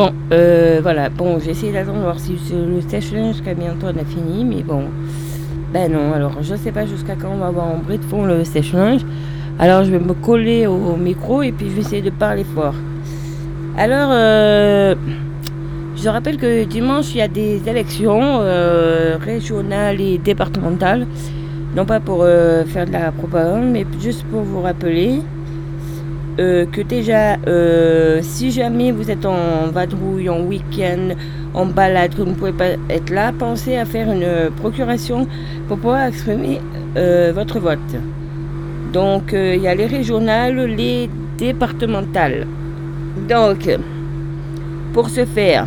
Bon, euh, voilà. Bon, j'ai essayé d'attendre voir si le sèche-linge jusqu'à bientôt on a fini, mais bon. Ben non, alors je sais pas jusqu'à quand on va avoir en bruit de fond le sèche-linge. Alors je vais me coller au micro et puis je vais essayer de parler fort. Alors, euh, je rappelle que dimanche, il y a des élections euh, régionales et départementales. Non pas pour faire de la propagande, mais juste pour vous rappeler que déjà, si jamais vous êtes en vadrouille, en week-end, en balade, que vous ne pouvez pas être là, pensez à faire une procuration pour pouvoir exprimer votre vote. Donc, il y a les régionales, les départementales. Donc, pour ce faire,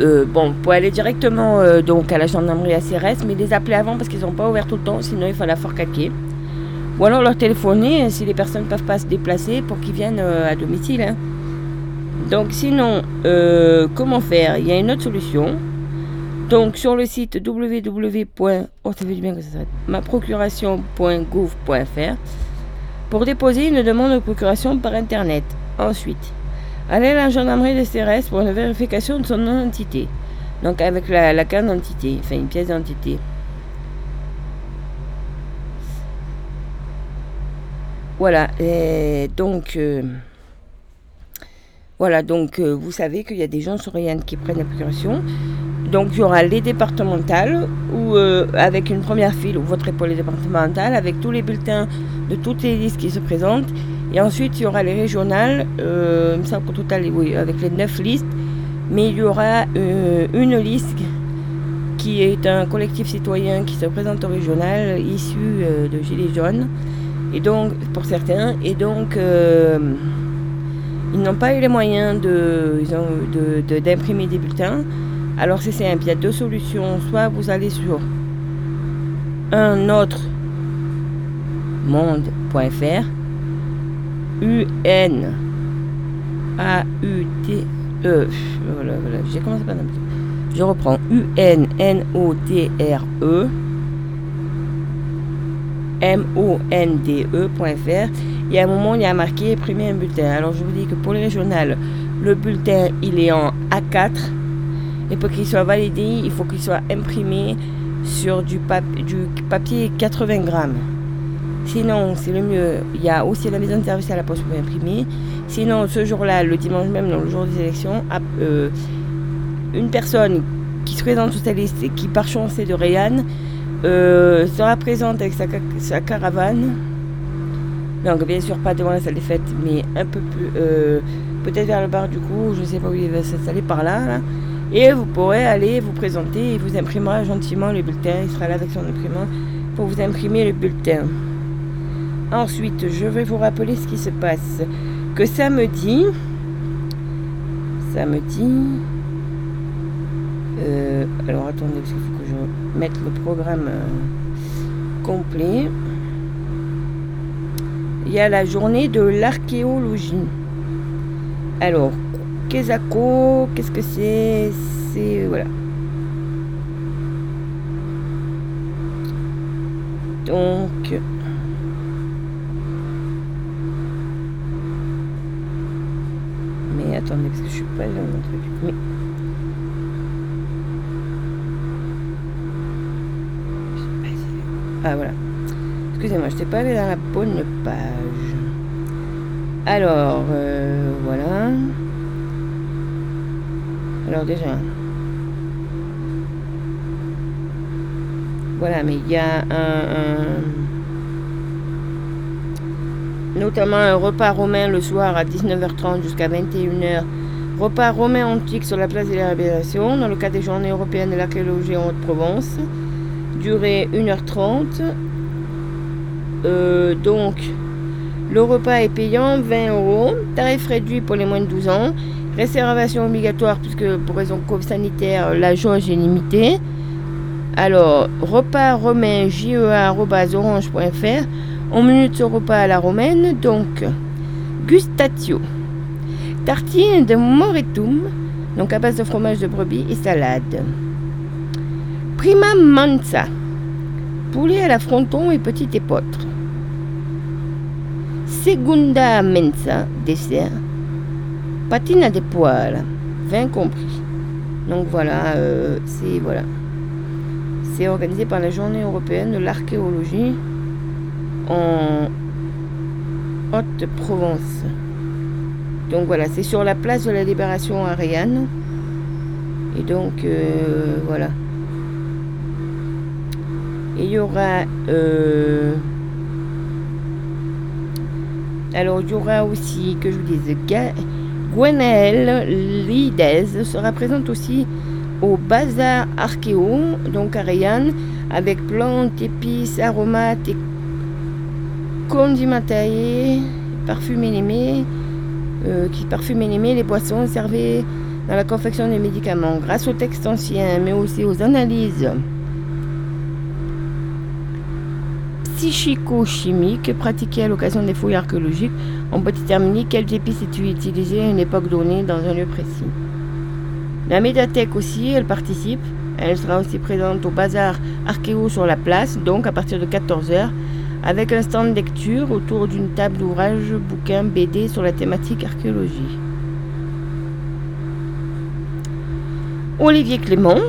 euh, bon, pour aller directement euh, donc à la gendarmerie à CRS, mais les appeler avant parce qu'ils sont pas ouverts tout le temps, sinon il faut la forcaquer. Ou alors leur téléphoner hein, si les personnes ne peuvent pas se déplacer pour qu'ils viennent euh, à domicile. Hein. Donc sinon, comment faire? Il y a une autre solution. Donc sur le site www.maprocuration.gouv.fr pour déposer une demande de procuration par Internet. Ensuite, aller à la gendarmerie de CRS pour une vérification de son identité. Donc avec la, carte d'identité, enfin une pièce d'identité. Voilà, donc... Euh, voilà, donc euh, vous savez qu'il y a des gens sur Rien qui prennent la procuration. Donc il y aura les départementales, euh, avec une première file, vous voterez pour les départementales, avec tous les bulletins de toutes les listes qui se présentent. Et ensuite, il y aura les régionales, il total, avec les neuf listes. Mais il y aura une liste qui est un collectif citoyen qui se présente au régional, issu de Gilets jaunes. Et donc, pour certains, et donc, ils n'ont pas eu les moyens d'imprimer de, de, des bulletins. Alors c'est simple, il y a deux solutions. Soit vous allez sur un autre monde.fr UN A U T E voilà, voilà, j'ai commencé par Je reprends U N N O T R E M O N D E.fr et à un moment il y a marqué imprimer un bulletin. Alors je vous dis que pour les régionales, le bulletin il est en A4 et pour qu'il soit validé, il faut qu'il soit imprimé sur du, papier 80 grammes. Sinon, c'est le mieux. Il y a aussi la maison de service à la poste pour imprimer. Sinon, ce jour-là, le dimanche même, le jour des élections, euh, une personne qui se présente sur cette liste et qui, par chance, est de Rayanne, euh, sera présente avec sa, caravane. Donc, bien sûr, pas devant la salle des fêtes, mais un peu plus. Euh, peut-être vers le bar du coup, je sais pas où il va s'installer par là. Et vous pourrez aller vous présenter et vous imprimera gentiment le bulletin. Il sera là avec son imprimant pour vous imprimer le bulletin. Ensuite, je vais vous rappeler ce qui se passe. Que samedi, samedi, euh, alors attendez, parce qu'il faut je mette le programme euh, complet. Il y a la journée de l'archéologie. Alors, qu'est-ce que c'est? C'est. Voilà. Donc. Mais attendez, parce que je suis pas truc. Mais... Ah voilà. Excusez-moi, je n'étais pas allé dans la bonne page. Alors, euh, voilà. Alors déjà, voilà, mais il y a un, notamment un repas romain le soir à 19h30 jusqu'à 21h. Repas romain antique sur la place de la Révélation dans le cadre des Journées européennes de l'archéologie en Haute-Provence. Durée 1h30. Euh, donc, le repas est payant, 20 euros. Tarif réduit pour les moins de 12 ans. Réservation obligatoire puisque pour raison sanitaire, la jauge est limitée. Alors, repas romain jea.orange.fr. On minute ce repas à la romaine, donc gustatio. Tartine de moretum, donc à base de fromage de brebis et salade. Prima manza, poulet à la fronton et petit épeautre. Segunda mensa, dessert patine à des poils, vin compris. Donc voilà, euh, c'est voilà. C'est organisé par la Journée européenne de l'archéologie en Haute-Provence. Donc voilà, c'est sur la place de la Libération à. Et donc euh, voilà. Il y aura euh, alors il y aura aussi, que je vous dise, Gwenaëlle Lidez sera présente aussi au Bazar Archéo, donc à avec plantes, épices, aromates et condiments taillés, parfums élimés, euh, qui parfument élimés, les boissons servées dans la confection des médicaments. Grâce aux textes anciens, mais aussi aux analyses psychico-chimiques pratiquées à l'occasion des fouilles archéologiques, on peut déterminer quelles épices étaient utilisées à une époque donnée dans un lieu précis. La médiathèque aussi, elle participe. Elle sera aussi présente au bazar archéo sur la place, donc à partir de 14h, avec un stand de lecture autour d'une table d'ouvrage, bouquins, BD sur la thématique archéologie. Olivier Clément,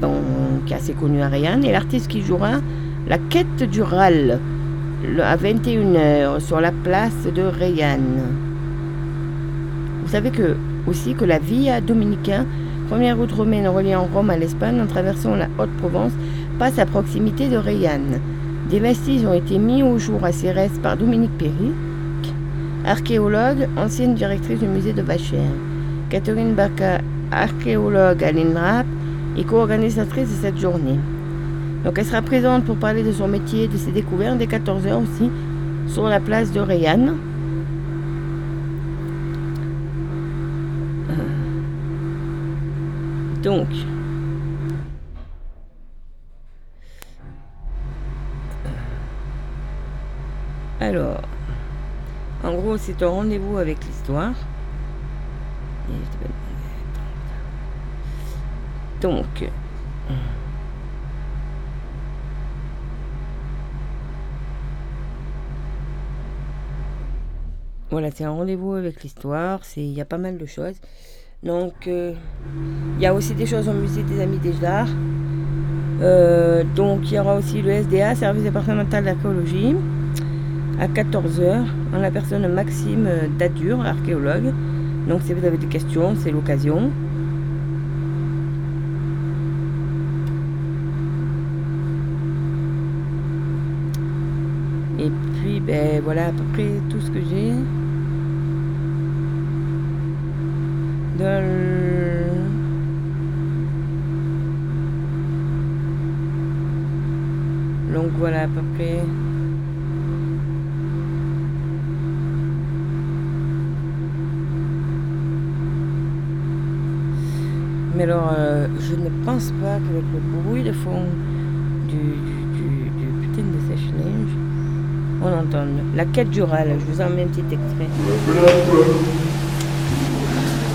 donc assez connu à Rianne, est l'artiste qui jouera la quête du Ral à 21h sur la place de Rayanne. Vous savez que aussi que la Via Dominicain, première route romaine reliant Rome à l'Espagne en traversant la Haute-Provence, passe à proximité de Rayanne. Des vestiges ont été mis au jour à Cérès par Dominique Perry, archéologue, ancienne directrice du musée de Vachères. Catherine Baca, archéologue à l'INRAP et co-organisatrice de cette journée. Donc elle sera présente pour parler de son métier, de ses découvertes dès 14h aussi sur la place de Rayanne. Euh. Donc, alors, en gros, c'est un rendez-vous avec l'histoire. Donc, Voilà, c'est un rendez-vous avec l'histoire. Il y a pas mal de choses. Donc, euh, il y a aussi des choses au musée des Amis des Arts. Euh, donc, il y aura aussi le SDA, Service départemental d'archéologie, à 14h, en la personne Maxime Dadur, archéologue. Donc, si vous avez des questions, c'est l'occasion. Et puis, ben voilà à peu près tout ce que j'ai. Donc voilà à peu près. Mais alors, euh, je ne pense pas qu'avec le bruit de fond du, du, putain de sèche-neige, on entend la quête du râle. Je vous en mets un petit extrait.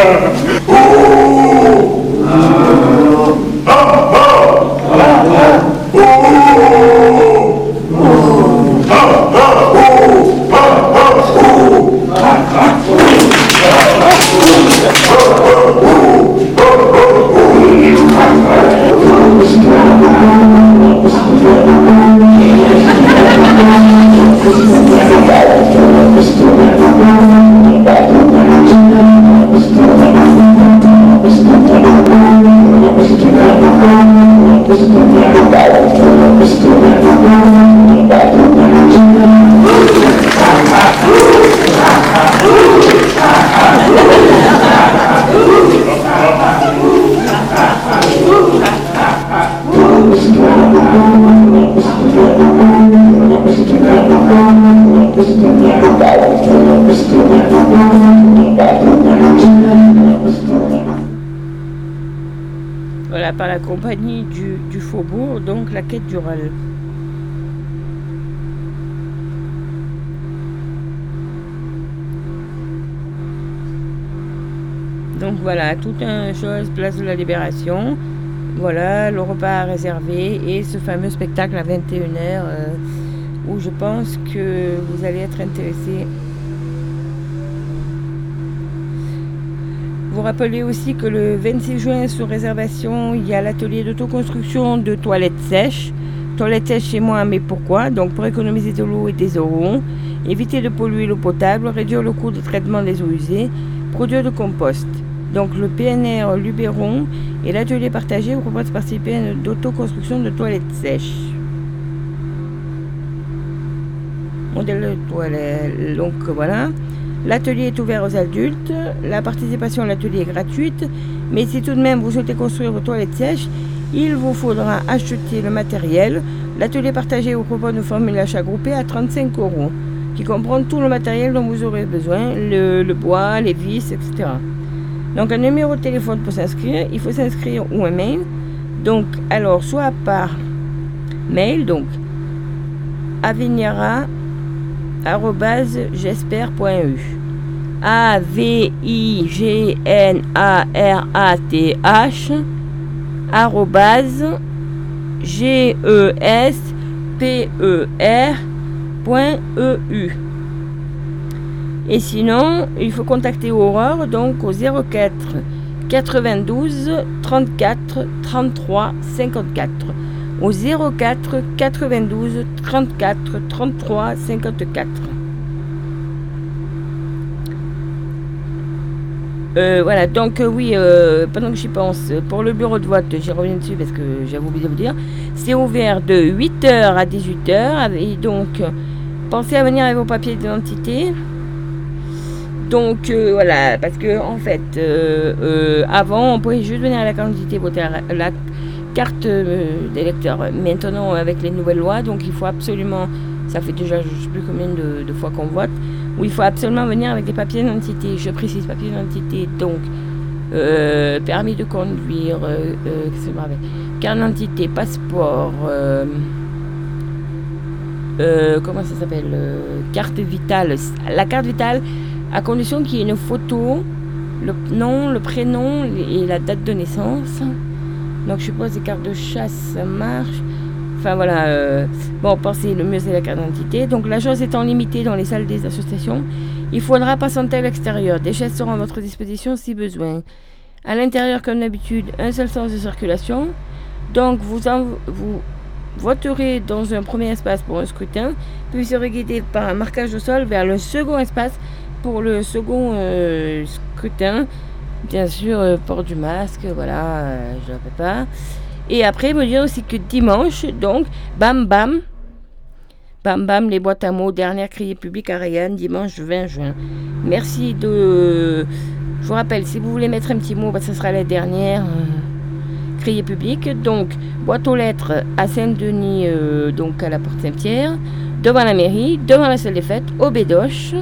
Thank you. Faubourg, donc la quête du râle. Donc voilà, tout un chose, place de la Libération. Voilà, le repas réservé et ce fameux spectacle à 21h euh, où je pense que vous allez être intéressé. Vous rappelez aussi que le 26 juin, sous réservation, il y a l'atelier d'autoconstruction de toilettes sèches. Toilettes sèches chez moi, mais pourquoi? Donc pour économiser de l'eau et des euros, éviter de polluer l'eau potable, réduire le coût de traitement des eaux usées, produire de compost. Donc le PNR Luberon et l'atelier partagé vous proposent de participer à une de toilettes sèches. Modèle de toilette. Donc voilà. L'atelier est ouvert aux adultes. La participation à l'atelier est gratuite. Mais si tout de même vous souhaitez construire vos toilettes sèches, il vous faudra acheter le matériel. L'atelier partagé vous propose une formule d'achat groupée à 35 euros, qui comprend tout le matériel dont vous aurez besoin, le, bois, les vis, etc. Donc un numéro de téléphone pour s'inscrire, il faut s'inscrire ou un mail. Donc alors soit par mail, donc avenira@j'espère.eu. A V I G N A R A T H G E S P E R.eu. Et sinon, il faut contacter Aurore donc au 04 92 34 33 54. Au 04 92 34 33 54. voilà, donc euh, oui, euh, pendant que j'y pense, pour le bureau de vote, j'y reviens dessus parce que j'avais oublié de vous dire, c'est ouvert de 8h à 18h. Et donc, pensez à venir avec vos papiers d'identité. Donc euh, voilà, parce que en fait, avant, on pouvait juste venir à la quantité voter la carte d'électeur. Maintenant, avec les nouvelles lois, donc il faut absolument, ça fait déjà je ne sais plus combien de, fois qu'on vote, où il faut absolument venir avec des papiers d'identité. Je précise papiers d'identité, donc permis de conduire, carte d'identité, passeport. comment ça s'appelle Carte vitale. La carte vitale, à condition qu'il y ait une photo, le nom, le prénom et la date de naissance. Donc je suppose les cartes de chasse, ça marche. Enfin voilà, euh, bon, pensez, le mieux c'est la carte d'identité. Donc la chose étant limitée dans les salles des associations, il faudra patienter à l'extérieur. Des chaises seront à votre disposition si besoin. À l'intérieur, comme d'habitude, un seul sens de circulation. Donc vous, vous voterez dans un premier espace pour un scrutin, puis serez guidé par un marquage au sol vers le second espace pour le second euh, scrutin, bien sûr, euh, port du masque, voilà, euh, je ne fais pas. Et après, vous dire aussi que dimanche, donc, bam bam, bam bam, les boîtes à mots, dernière criée publique à Rayanne, dimanche 20 juin. Merci de. Je vous rappelle, si vous voulez mettre un petit mot, bah, ce sera la dernière criée publique. Donc, boîte aux lettres à Saint-Denis, donc à la porte Saint-Pierre, devant la mairie, devant la salle des fêtes, au Bédoche.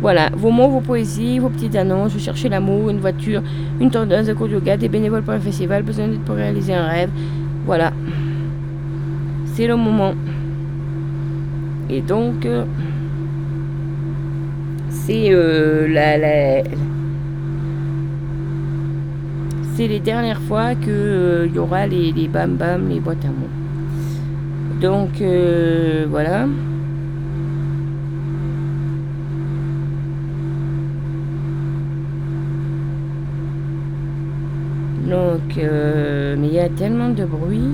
Voilà, vos mots, vos poésies, vos petites annonces, vous cherchez l'amour, une voiture, une tendeuse, un cours de yoga, des bénévoles pour un festival, besoin d'aide pour réaliser un rêve. Voilà. C'est le moment. Et donc, euh, c'est euh, la, c'est les dernières fois que euh, il y aura les, les bam bam, les boîtes à mots. Donc voilà. Donc, euh, mais il y a tellement de bruit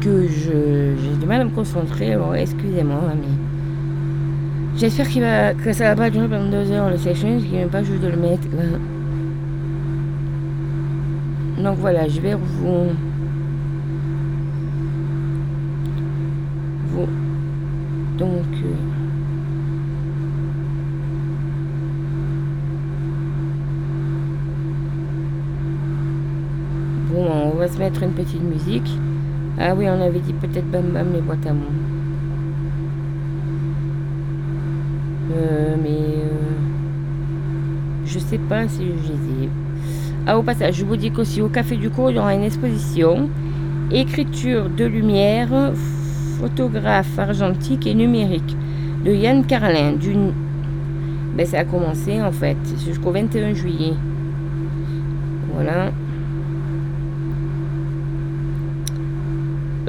que j'ai du mal à me concentrer. Bon, excusez-moi, mais j'espère que ça va pas durer pendant deux heures le session, qu'il n'y pas juste de le mettre. Donc voilà, je vais vous. vous donc. Euh, mettre une petite musique. Ah oui, on avait dit peut-être Bam Bam les boîtes à mots. Euh, mais euh, je sais pas si je les ai. Ah, au passage, je vous dis qu'aussi au Café du Cours, il y aura une exposition Écriture de lumière, photographe argentique et numérique de Yann Carlin. D'une... Ben, ça a commencé en fait jusqu'au 21 juillet. Voilà.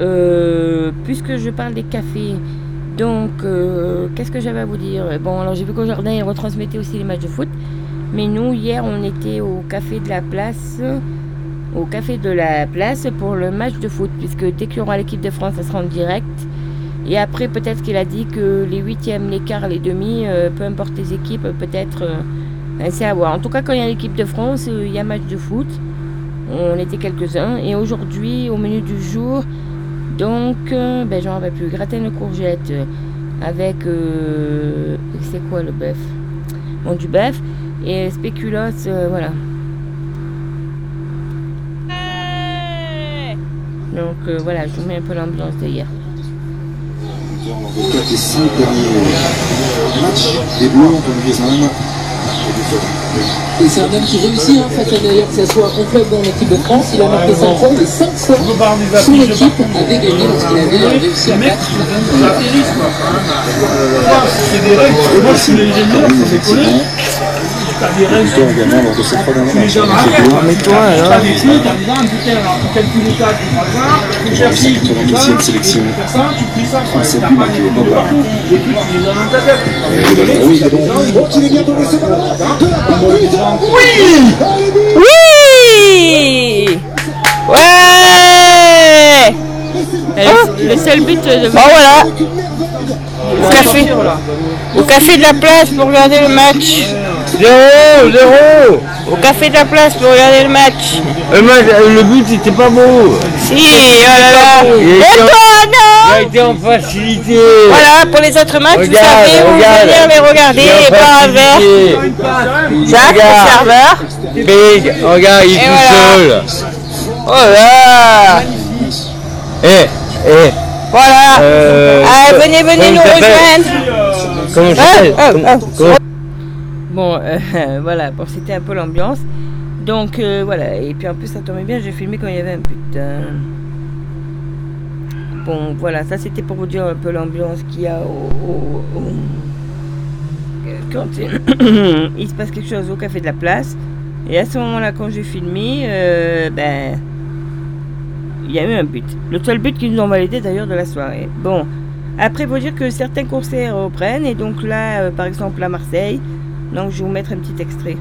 Euh, puisque je parle des cafés, donc euh, qu'est-ce que j'avais à vous dire? Bon, alors j'ai vu qu'au jardin, ils retransmettaient aussi les matchs de foot. Mais nous, hier, on était au café de la place, au café de la place pour le match de foot, puisque dès qu'il y aura l'équipe de France, ça sera en direct. Et après, peut-être qu'il a dit que les huitièmes, les quarts, les demi, euh, peu importe les équipes, peut-être, euh, c'est à voir. En tout cas, quand il y a l'équipe de France, il y a match de foot. On était quelques-uns. Et aujourd'hui, au menu du jour, donc, euh, ben, j'en rappelle plus. Gratin de courgettes avec. c'est quoi le bœuf? Bon, du bœuf. Et spéculoos, voilà. Donc, voilà, je vous mets un peu l'ambiance d'hier. Les 4 et 5 derniers matchs, les Bleus ont connu les Indes. Et c'est un homme qui réussit, hein, fait d'ailleurs que ce soit en club dans l'équipe de France. Il a marqué 5 points et 5 fois son équipe avait gagné lorsqu'il avait réussi à battre. C'est des règles. Moi, je suis l'ingénieur, c'est Mais toi, alors T'as des trucs, t'as des un putain, alors tu calcules les tas, tu prends ça, tu cherches ci, tu prends ça, 92e sélection. tu fais ça, tu pries ça, tu c'est t'as plus pas marqué les au trucs Boba. partout, les trucs, tu les as dans ta tête. Oui. Oui! Ouais! Le- Le seul but de... Bon voilà. Au café, au café de la place pour regarder le match. Zéro, zéro. Au café de la place pour regarder le match. le, match, euh, le but c'était pas beau. Si, oh là là. Il Et était en- toi, Il a été en facilité. Voilà, pour les autres matchs, vous savez, vous venir les regarder et boire un verre. Jacques, le serveur. Big, regarde, il est tout seul. Oh là Eh, eh, Voilà. Euh, Ah, venez, venez nous rejoindre. Comment ça Bon, euh, voilà, bon, c'était un peu l'ambiance. Donc euh, voilà, et puis en plus ça tombait bien, j'ai filmé quand il y avait un but. hein. Bon, voilà, ça c'était pour vous dire un peu l'ambiance qu'il y a au. au- Quand il- se passe quelque chose au café de la place. Et à ce moment-là, quand j'ai filmé, euh, ben. Il y a eu un but. Le seul but qu'ils nous ont validé d'ailleurs de la soirée. Bon, après, il faut dire que certains concerts reprennent. Et donc là, euh, par exemple, à Marseille. Donc je vais vous mettre un petit extrait.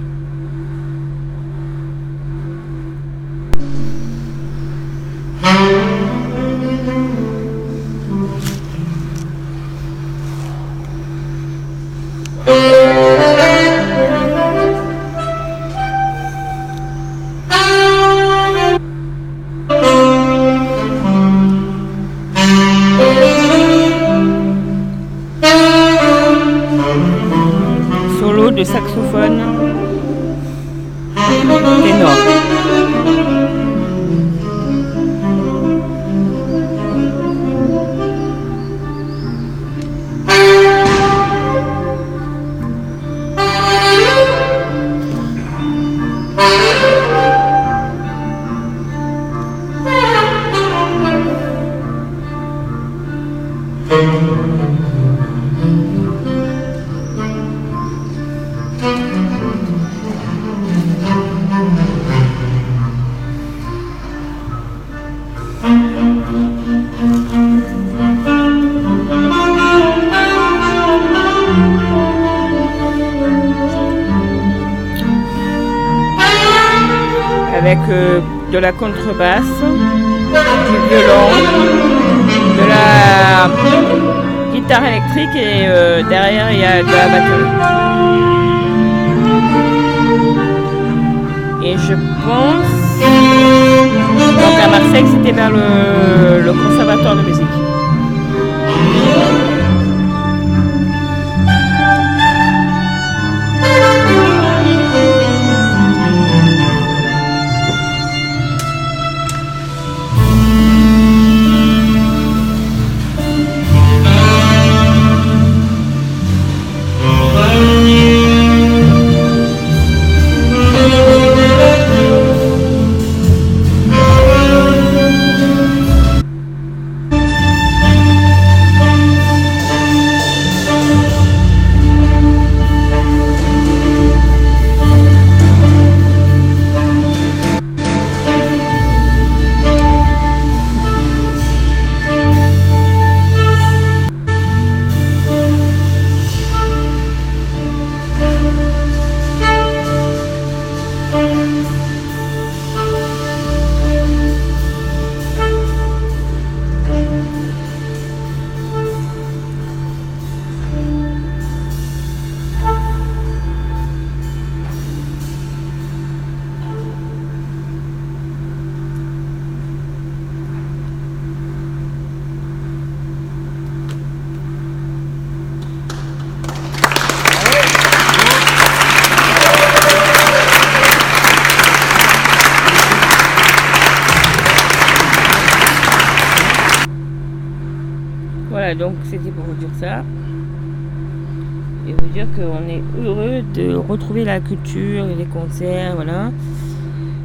Retrouver la culture et les concerts, voilà.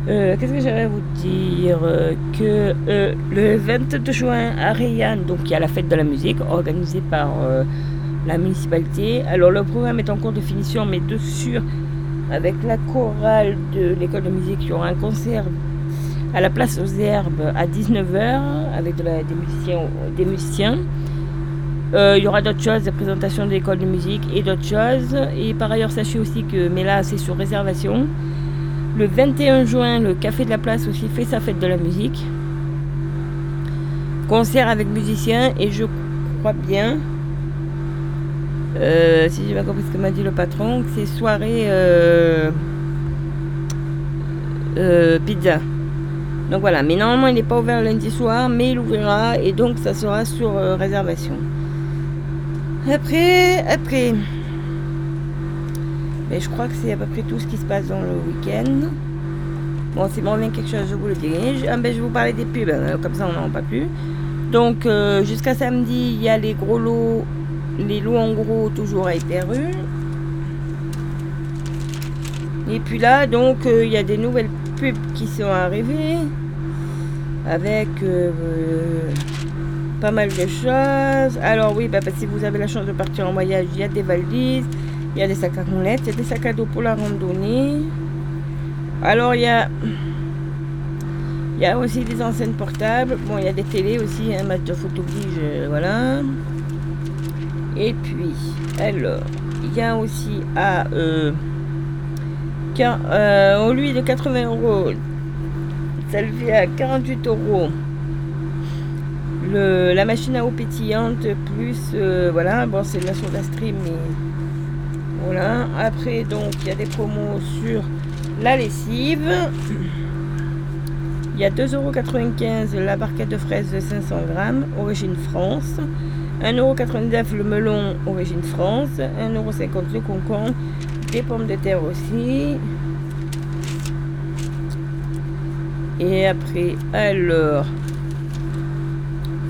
Euh, Qu'est-ce que j'allais vous dire Euh, Que euh, le 22 juin à Rayanne, donc il y a la fête de la musique organisée par la municipalité. Alors le programme est en cours de finition, mais de sûr, avec la chorale de l'école de musique, il y aura un concert à la place aux herbes à 19h avec. Des musiciens. Euh, il y aura d'autres choses, des présentations de l'école de musique et d'autres choses. Et par ailleurs, sachez aussi que, mais là c'est sur réservation, le 21 juin, le Café de la Place aussi fait sa fête de la musique. Concert avec musiciens et je crois bien, euh, si j'ai bien compris ce que m'a dit le patron, c'est soirée euh, pizza. Donc voilà, mais normalement il n'est pas ouvert lundi soir, mais il ouvrira et donc ça sera sur réservation. Après, après. Mais je crois que c'est à peu près tout ce qui se passe dans le week-end. Bon, si m'en revient quelque chose, je vous le dirai. Je, ah ben, je vais vous parler des pubs, hein, comme ça on n'en parle plus. Donc euh, jusqu'à samedi, il y a les gros lots, les lots en gros toujours à Hyper-U. Et puis là, donc, euh, il y a des nouvelles pubs qui sont arrivées avec euh, pas mal de choses. Alors oui, bah, si vous avez la chance de partir en voyage, il y a des valises, il y a des sacs à roulettes, il y a des sacs à dos pour la randonnée. Alors il y a, il y a aussi des enseignes portables. Bon, il y a des télés aussi, un match de photo voilà. Et puis, alors, il y a aussi à euh, car, euh, au lieu de 80 euros, ça le fait à 48 euros. La machine à eau pétillante plus euh, voilà bon c'est la soda stream mais voilà. Après donc il y a des promos sur la lessive. Il y a 2,95€ la barquette de fraises de 500 grammes origine France. 1,99€ le melon origine France. 1,50€ le concombre des pommes de terre aussi. Et après alors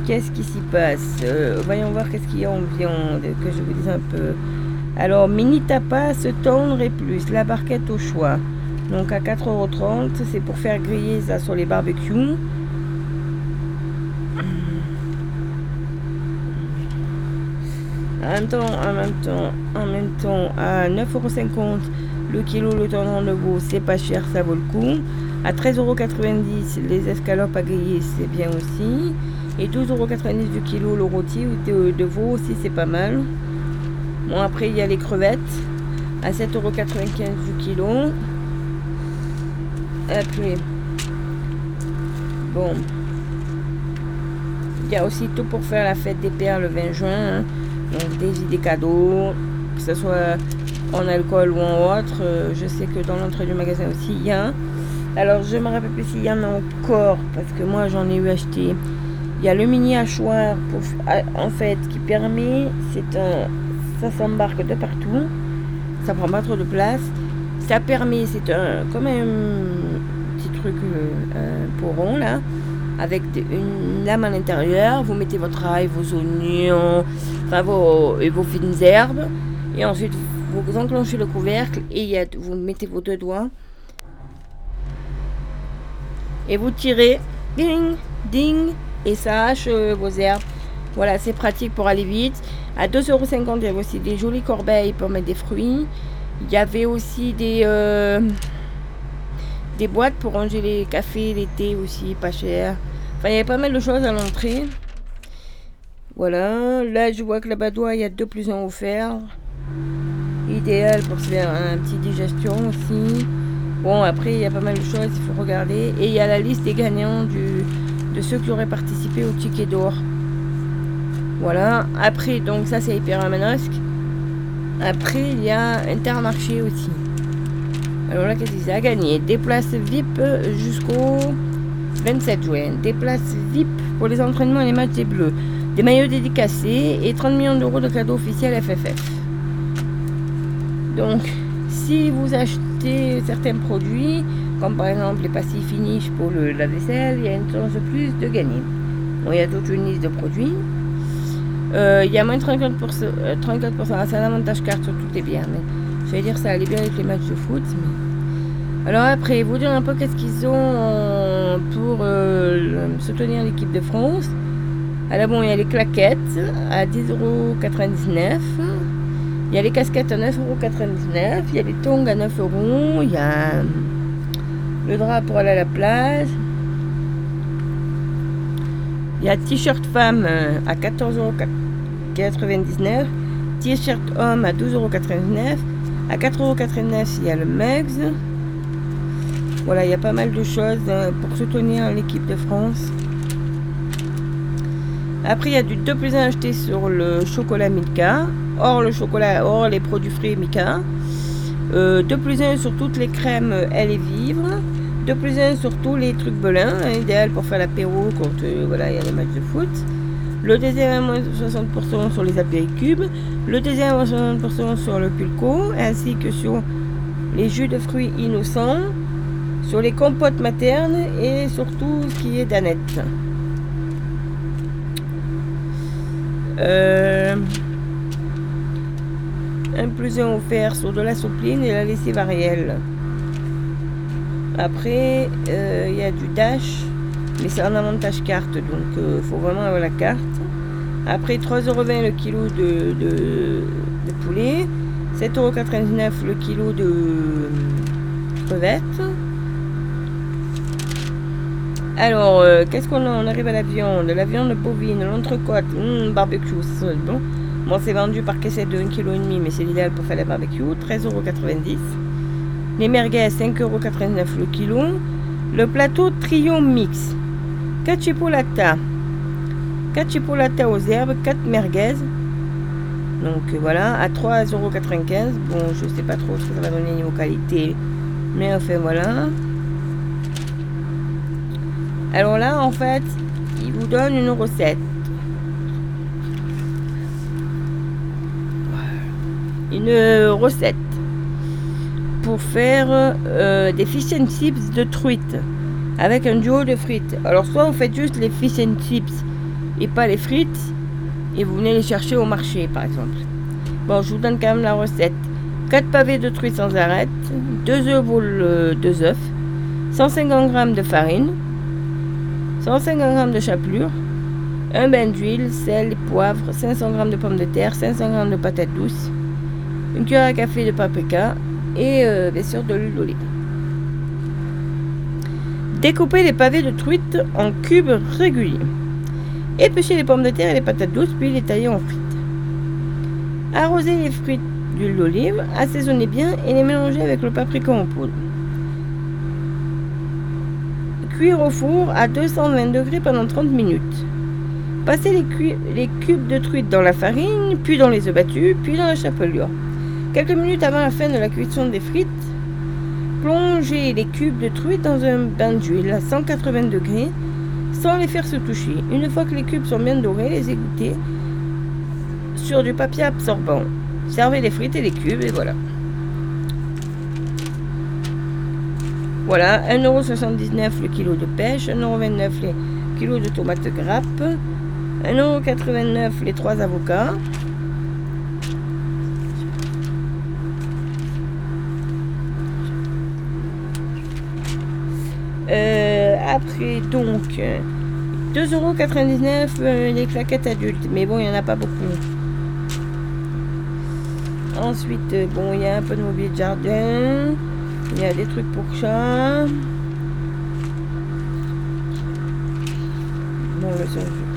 Qu'est-ce qui s'y passe Euh, Voyons voir qu'est-ce qu'il y a en viande, que je vous dise un peu. Alors, mini tapas, tendre et plus, la barquette au choix. Donc à 4,30€, c'est pour faire griller ça sur les barbecues. En même temps, en même temps, en même temps, à 9,50€ le kilo, le tendron de veau, c'est pas cher, ça vaut le coup. À 13,90€ les escalopes à griller, c'est bien aussi. Et 12,90€ du kilo le rôti ou de, veau aussi, c'est pas mal. Bon, après, il y a les crevettes à 7,95€ du kilo. Après, bon, il y a aussi tout pour faire la fête des pères le 20 juin. hein. Donc, des idées cadeaux, que ce soit en alcool ou en autre. Euh, je sais que dans l'entrée du magasin aussi, il y a. Alors, je me rappelle plus s'il y en a encore, parce que moi, j'en ai eu acheté. Il y a le mini hachoir, ah, en fait, qui permet, c'est un, ça s'embarque de partout, ça prend pas trop de place. Ça permet, c'est un, comme un petit truc euh, un poron là, avec une lame à l'intérieur. Vous mettez votre ail, vos oignons, enfin vos, et vos fines herbes, et ensuite vous enclenchez le couvercle et vous mettez vos deux doigts et vous tirez, ding, ding, euh, vos herbes. Voilà, c'est pratique pour aller vite. À 2,50€, il y avait aussi des jolies corbeilles pour mettre des fruits. Il y avait aussi des, euh, des boîtes pour ranger les cafés, les thés aussi, pas cher. Enfin, il y avait pas mal de choses à l'entrée. Voilà, là je vois que badoie, il y a 2 plus 1 offerts. Idéal pour se faire un petit digestion aussi. Bon, après, il y a pas mal de choses, il faut regarder. Et il y a la liste des gagnants du, de ceux qui auraient participé au ticket d'or. Voilà. Après, donc ça, c'est Hyper Manosque. Après, il y a Intermarché aussi. Alors là, qu'est-ce que c'est? À gagner Des places VIP jusqu'au 27 juin. Des places VIP pour les entraînements et les matchs des Bleus. Des maillots dédicacés et 30 millions d'euros de cadeaux officiels FFF. Donc, si vous achetez certains produits, comme par exemple les pastilles finish pour le, la vaisselle, il y a une chance de plus de gagner. Bon, il y a toute une liste de produits. Euh, Il y a moins de 34%, euh, 34% ah, c'est un avantage carte sur toutes les bières. Mais je vais dire ça allait bien avec les matchs de foot. mais- Alors après, vous dire un peu qu'est-ce qu'ils ont pour euh, soutenir l'équipe de France. Alors bon, il y a les claquettes à 10,99€. Il y a les casquettes à 9,99€. Il y a les tongs à 9€. Il y a euh, le drap pour aller à la plage. Il y a t-shirt femme euh, à 14,99€. T-shirt homme à 12,99€. À 4,99€, il y a le Mugs. Voilà, il y a pas mal de choses euh, pour soutenir l'équipe de France. Après, il y a du 2 plus 1 acheté sur le chocolat Milka. Hors le chocolat, hors les produits frais Milka. Euh, 2 plus 1 sur toutes les crèmes euh, Elle et Vivre. 2 plus 1 sur tous les trucs belins. idéal pour faire l'apéro quand euh, voilà, il y a les matchs de foot. Le deuxième à moins 60% sur les apéricubes. Le deuxième à moins 60% sur le pulco. Ainsi que sur les jus de fruits innocents. Sur les compotes maternes et sur tout ce qui est danette. Euh, un plus un offert sur de la soupline et la lessive Ariel. Après, euh, il y a du dash, mais c'est un avantage carte, donc il faut vraiment avoir la carte. Après, 3,20€ le kilo de, de, poulet, 7,99€ le kilo de euh, crevettes. Alors, euh, qu'est-ce qu'on a? On arrive à la viande. La viande bovine, l'entrecôte, hum, barbecue, bon. Bon, c'est vendu par caissette de 1,5 kg, mais c'est l'idéal pour faire la barbecue. 13,90€. Les merguez, 5,89€ le kilo. Le plateau trio mix. 4 chipolatas. 4 chipolatas aux herbes, 4 merguez. Donc voilà, à 3,95€. Bon, je sais pas trop ce que ça va donner niveau qualité. Mais enfin voilà. Alors là, en fait, il vous donne une recette. Une recette pour faire euh, des fish and chips de truite avec un duo de frites. Alors soit vous faites juste les fish and chips et pas les frites et vous venez les chercher au marché par exemple. Bon, je vous donne quand même la recette. 4 pavés de truite sans arrêt, 2 œufs boules 2 œufs, 150 g de farine, 150 g de chapelure, un bain d'huile, sel, poivre, 500 g de pommes de terre, 500 g de patates douces, une cuillère à café de paprika et euh, de l'huile d'olive. Découpez les pavés de truite en cubes réguliers. Épluchez les pommes de terre et les patates douces, puis les taillez en frites. Arrosez les frites d'huile d'olive, assaisonnez bien et les mélangez avec le paprika en poudre. Cuire au four à 220 degrés pendant 30 minutes. Passez les cubes de truite dans la farine, puis dans les œufs battus, puis dans la chapelure. Quelques minutes avant la fin de la cuisson des frites, plongez les cubes de truite dans un bain d'huile à 180 degrés sans les faire se toucher. Une fois que les cubes sont bien dorés, les égouttez sur du papier absorbant. Servez les frites et les cubes et voilà. Voilà, 1,79€ le kilo de pêche, 1,29€ les kilos de tomates grappes, 1,89€ les trois avocats. Euh, après, donc, euh, 2,99€ euh, les claquettes adultes. Mais bon, il n'y en a pas beaucoup. Ensuite, euh, bon, il y a un peu de mobilier de jardin. Il y a des trucs pour chat. Bon,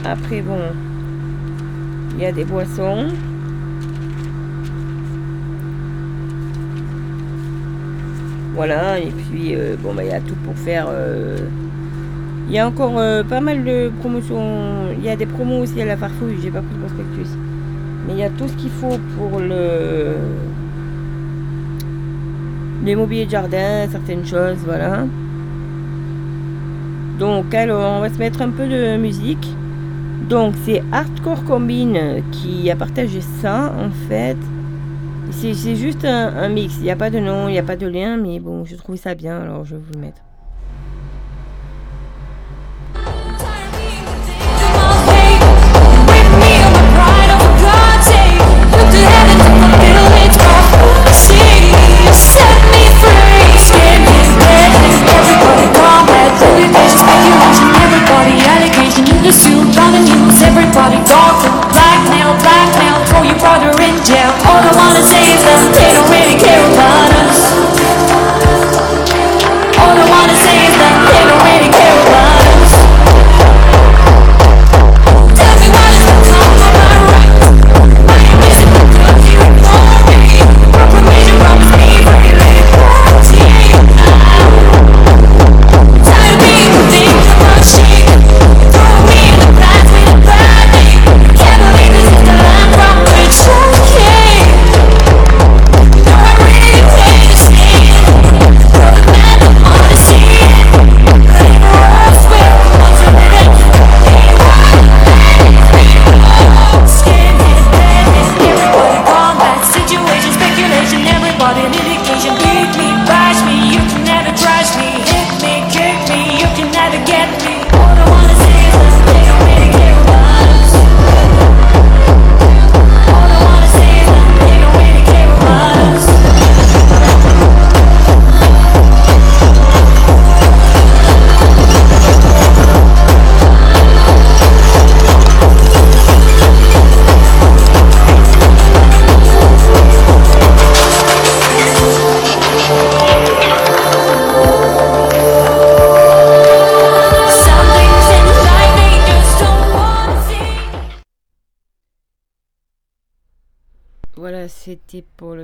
Après, bon, il y a des boissons. Voilà, et puis euh, bon, bah, il y a tout pour faire. euh, Il y a encore euh, pas mal de promotions. Il y a des promos aussi à la farfouille, j'ai pas pris le prospectus. Mais il y a tout ce qu'il faut pour le. Les mobiliers de jardin, certaines choses, voilà. Donc, alors, on va se mettre un peu de musique. Donc, c'est Hardcore Combine qui a partagé ça, en fait. C'est juste un, un mix. Il n'y a pas de nom, il n'y a pas de lien, mais bon, je trouve ça bien, alors je vais vous le mettre.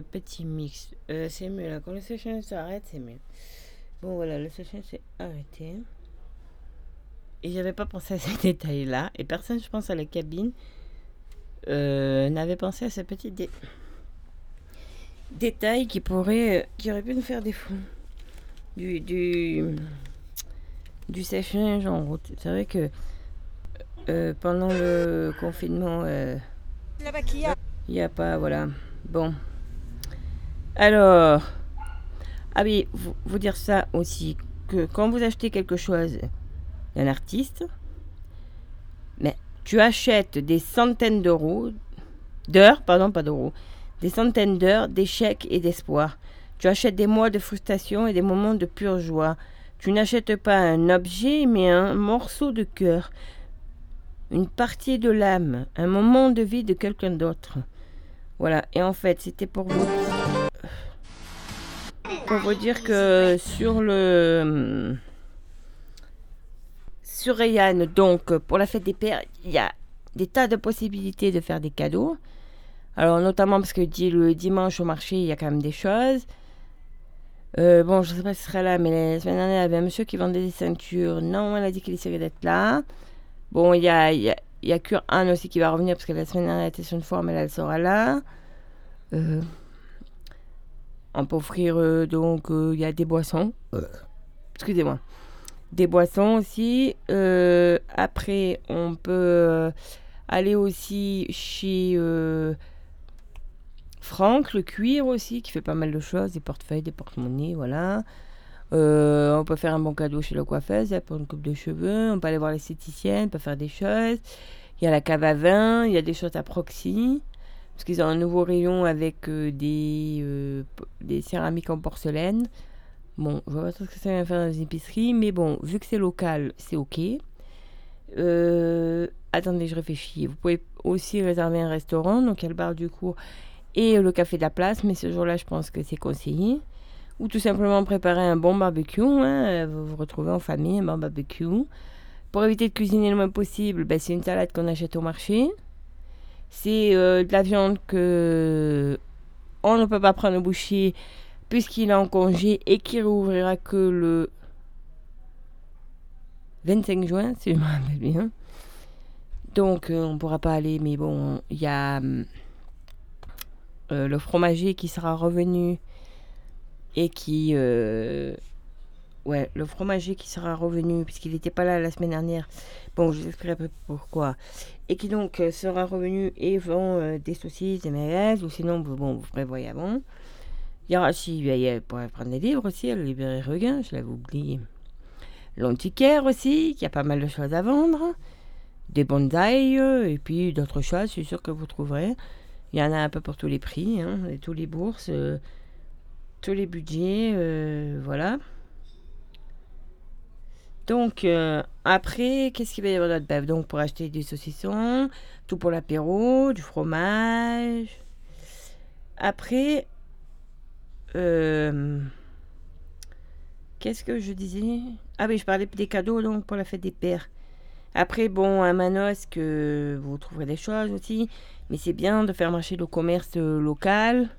Petit mix. Euh, c'est mieux là. Quand le session s'arrête, c'est mieux. Bon, voilà, le session s'est arrêté. Et j'avais pas pensé à ces détails-là. Et personne, je pense, à la cabine, euh, n'avait pensé à ce petit dé- détail qui pourrait, euh, qui aurait pu nous faire défaut. Du, du, du session en route. C'est vrai que euh, pendant le confinement, il n'y a pas, voilà. Bon. Alors, ah vous dire ça aussi, que quand vous achetez quelque chose d'un artiste, mais tu achètes des centaines d'euros, d'heures, pardon, pas d'euros, des centaines d'heures d'échecs et d'espoir. Tu achètes des mois de frustration et des moments de pure joie. Tu n'achètes pas un objet, mais un morceau de cœur, une partie de l'âme, un moment de vie de quelqu'un d'autre. Voilà, et en fait, c'était pour vous pour vous dire que sur le sur Rayanne, donc pour la fête des pères, il y a des tas de possibilités de faire des cadeaux. Alors notamment parce que le dimanche au marché, il y a quand même des choses. Euh, bon, je sais pas si ce sera là, mais la semaine dernière, il y avait un monsieur qui vendait des ceintures. Non, elle a dit qu'il essayait d'être là. Bon, il y a, y a, y Cure aussi qui va revenir parce que la semaine dernière, elle était sur une forme, elle, elle sera là. Euh, on peut offrir euh, donc euh, il y a des boissons. Excusez-moi. Des boissons aussi. Euh, après, on peut euh, aller aussi chez Franck, le cuir aussi, qui fait pas mal de choses, des portefeuilles, des porte-monnaies, voilà. On peut faire un bon cadeau chez le coiffeuse pour une coupe de cheveux. On peut aller voir l'esthéticienne, on peut faire des choses. Il y a la cave à vin, il y a des choses à proxy. Parce qu'ils ont un nouveau rayon avec euh, des, euh, des céramiques en porcelaine. Bon, je vois pas trop ce que ça va faire dans les épiceries, mais bon, vu que c'est local, c'est ok. Euh, attendez, je réfléchis. Vous pouvez aussi réserver un restaurant, donc il y a le bar du cours et le café de la place, mais ce jour-là, je pense que c'est conseillé. Ou tout simplement préparer un bon barbecue, hein, vous vous retrouvez en famille, un bon barbecue. Pour éviter de cuisiner le moins possible, ben, c'est une salade qu'on achète au marché. C'est euh, de la viande que on ne peut pas prendre au boucher puisqu'il est en congé et qui rouvrira que le 25 juin, si je me rappelle bien. Donc euh, on ne pourra pas aller, mais bon, il y a hum, euh, le fromager qui sera revenu et qui... ouais, le fromager qui sera revenu puisqu'il n'était pas là la semaine dernière. Bon, je vous expliquerai peu pourquoi. Et qui donc euh, sera revenu et vend euh, des saucisses, des mayonnaise, ou sinon, bon, vous prévoyez avant. Il y aura aussi, il y a- pour prendre des livres aussi, à la librairie Regain, je l'avais oublié. L'antiquaire aussi, qui a pas mal de choses à vendre. Des bonsaïs, euh, et puis d'autres choses, je suis sûr que vous trouverez. Il y en a un peu pour tous les prix, hein, et tous les bourses, tous les budgets, voilà. Donc, euh, après, qu'est-ce qu'il va y avoir d'autre? Ben, Donc, pour acheter des saucissons, tout pour l'apéro, du fromage. Après, euh, qu'est-ce que je disais? Ah oui, je parlais des cadeaux donc pour la fête des pères. Après, bon, à Manos, que vous trouverez des choses aussi, mais c'est bien de faire marcher le commerce euh, local.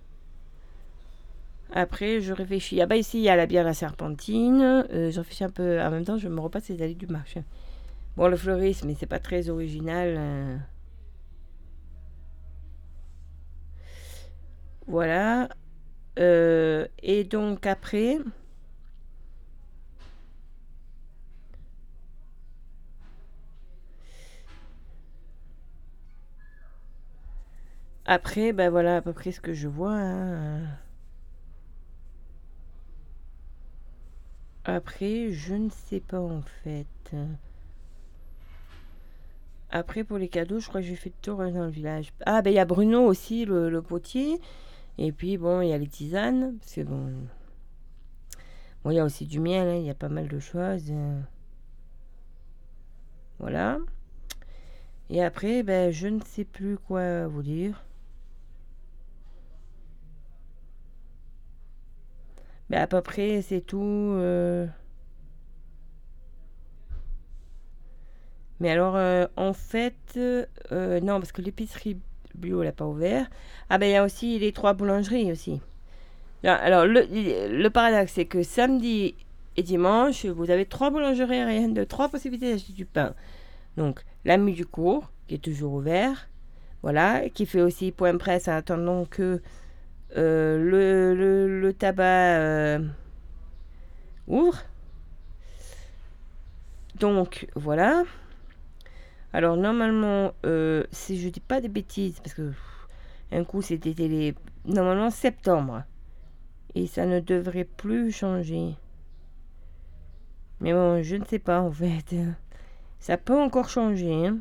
Après, je réfléchis. Ah bah ici, il y a la bière La Serpentine. Euh, je réfléchis un peu. En même temps, je me repasse les allées du marché. Bon, le fleurisme, mais c'est pas très original. euh. Voilà. Euh, et donc après... Après, ben voilà à peu près ce que je vois. hein. Après, je ne sais pas en fait. Après, pour les cadeaux, je crois que j'ai fait le tour dans le village. Ah, ben il y a Bruno aussi, le, potier. Et puis, bon, il y a les tisanes. Parce que bon. Bon, il y a aussi du miel, hein, il y a pas mal de choses. Voilà. Et après, ben, je ne sais plus quoi vous dire. Ben, à peu près, c'est tout. euh. Mais alors, euh, en fait, euh, non, parce que l'épicerie bio, elle n'a pas ouvert. Ah ben, il y a aussi les trois boulangeries aussi. Alors, le, le paradoxe, c'est que samedi et dimanche, vous avez trois boulangeries aériennes de trois possibilités d'acheter du pain. Donc, l'ami du cours, qui est toujours ouvert, voilà, qui fait aussi point presse en attendant que le, le, tabac euh, ouvre. Donc, voilà. Alors, normalement, euh, si je dis pas de bêtises, parce que un coup c'était les... Normalement, septembre. Et ça ne devrait plus changer. Mais bon, je ne sais pas en fait. Ça peut encore changer. hein.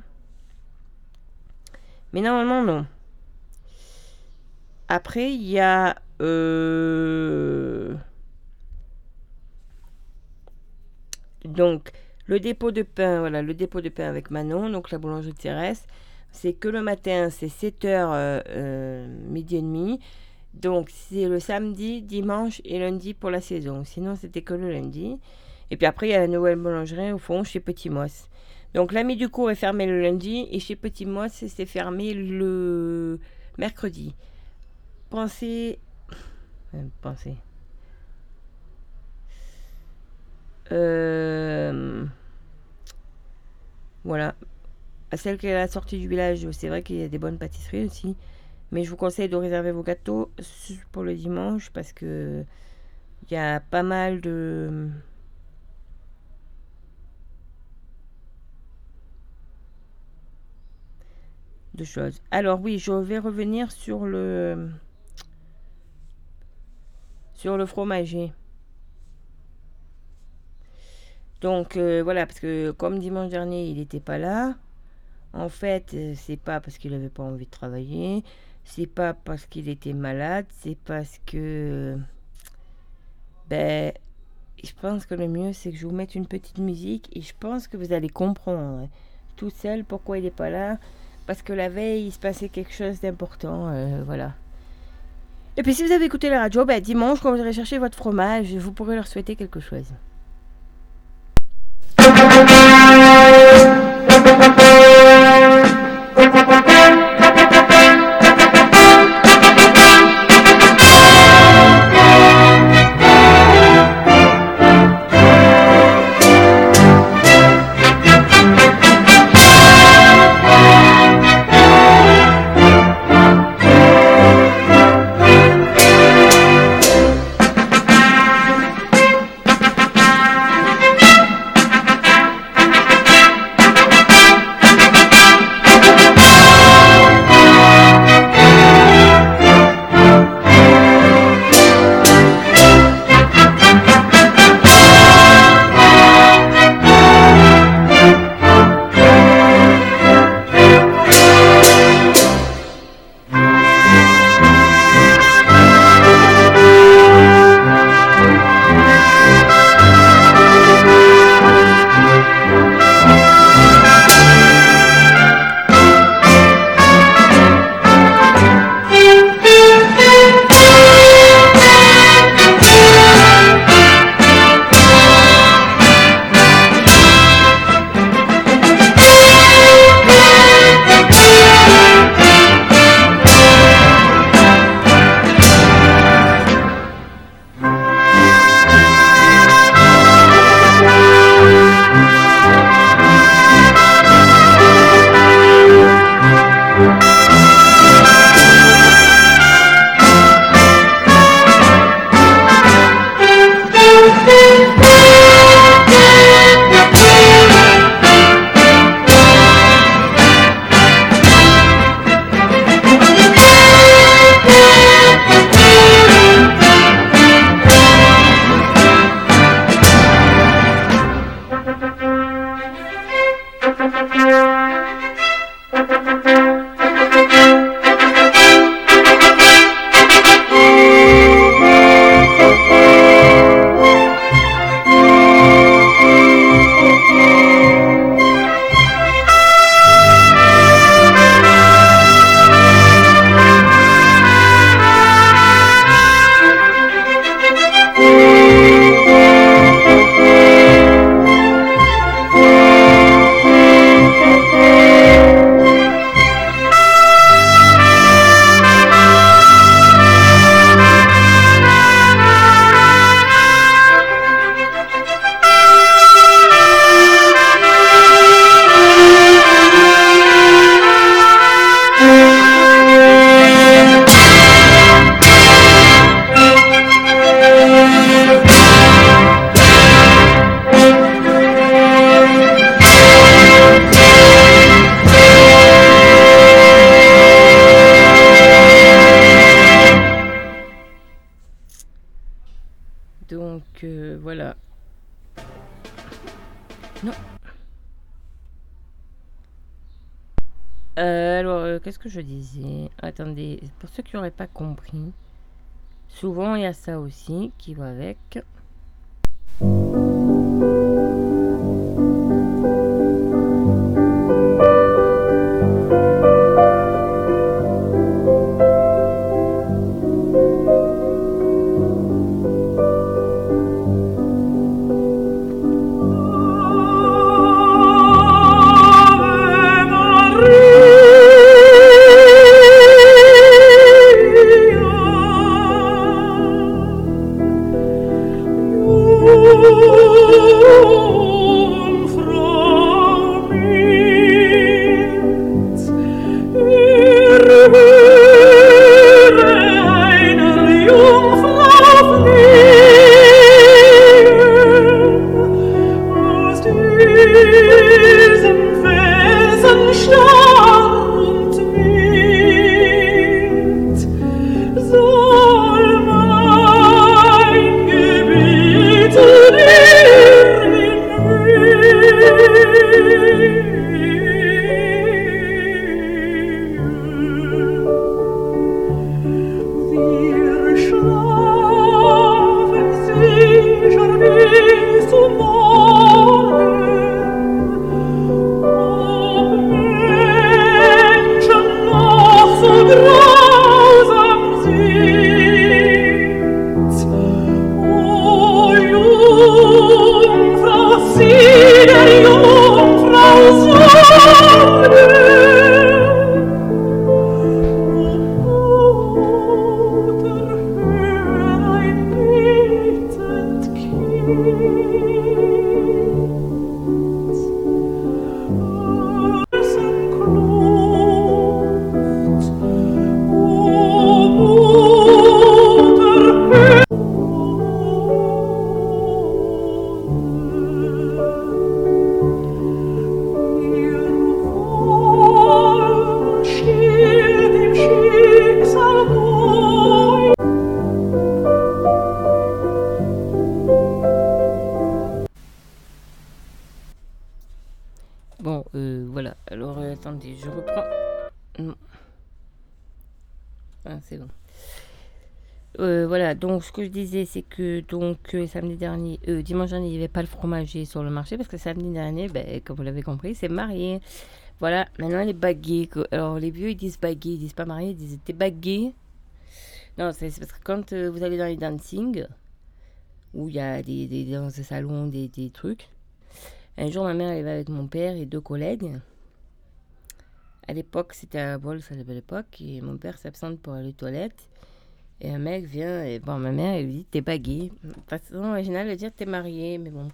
Mais normalement, non. Après, il y a... euh, Donc, le dépôt de pain, voilà, le dépôt de pain avec Manon, donc la boulangerie Cérès, c'est que le matin, c'est 7h, midi et demi. Donc, c'est le samedi, dimanche et lundi pour la saison. Sinon, c'était que le lundi. Et puis après, il y a la nouvelle boulangerie au fond, chez Petit Moss. Donc, l'ami du cours est fermé le lundi et chez Petit Moss, c'est fermé le mercredi. Pensez. euh, pensez. Euh, Voilà. À celle qui est à la sortie du village, c'est vrai qu'il y a des bonnes pâtisseries aussi. Mais je vous conseille de réserver vos gâteaux pour le dimanche parce que il y a pas mal de. de choses. Alors oui, je vais revenir sur le sur le fromager. Donc euh, voilà, parce que comme dimanche dernier, il n'était pas là. En fait, euh, c'est pas parce qu'il n'avait pas envie de travailler, c'est pas parce qu'il était malade, c'est parce que ben je pense que le mieux c'est que je vous mette une petite musique et je pense que vous allez comprendre hein, tout seul pourquoi il n'est pas là. Parce que la veille, il se passait quelque chose d'important, euh, voilà. Et puis si vous avez écouté la radio, ben, dimanche, quand vous irez chercher votre fromage, vous pourrez leur souhaiter quelque chose. Souvent il y a ça aussi qui va avec. C'est que donc euh, samedi dernier, euh, dimanche dernier, il n'y avait pas le fromager sur le marché parce que samedi dernier, ben, comme vous l'avez compris, c'est marié. Voilà, maintenant elle est baguée. Alors les vieux ils disent baguée, ils disent pas marié, ils disent t'es baguée. Non, c'est parce que quand euh, vous allez dans les dancing, où il y a des, des dans ce salon, des, des trucs, un jour ma mère elle va avec mon père et deux collègues. À l'époque, c'était à Bol, ça s'appelait l'époque, et mon père s'absente pour aller aux toilettes. Et un mec vient, et bon, ma mère, elle lui dit T'es baguée. Façon originale de dire T'es mariée, mais bon.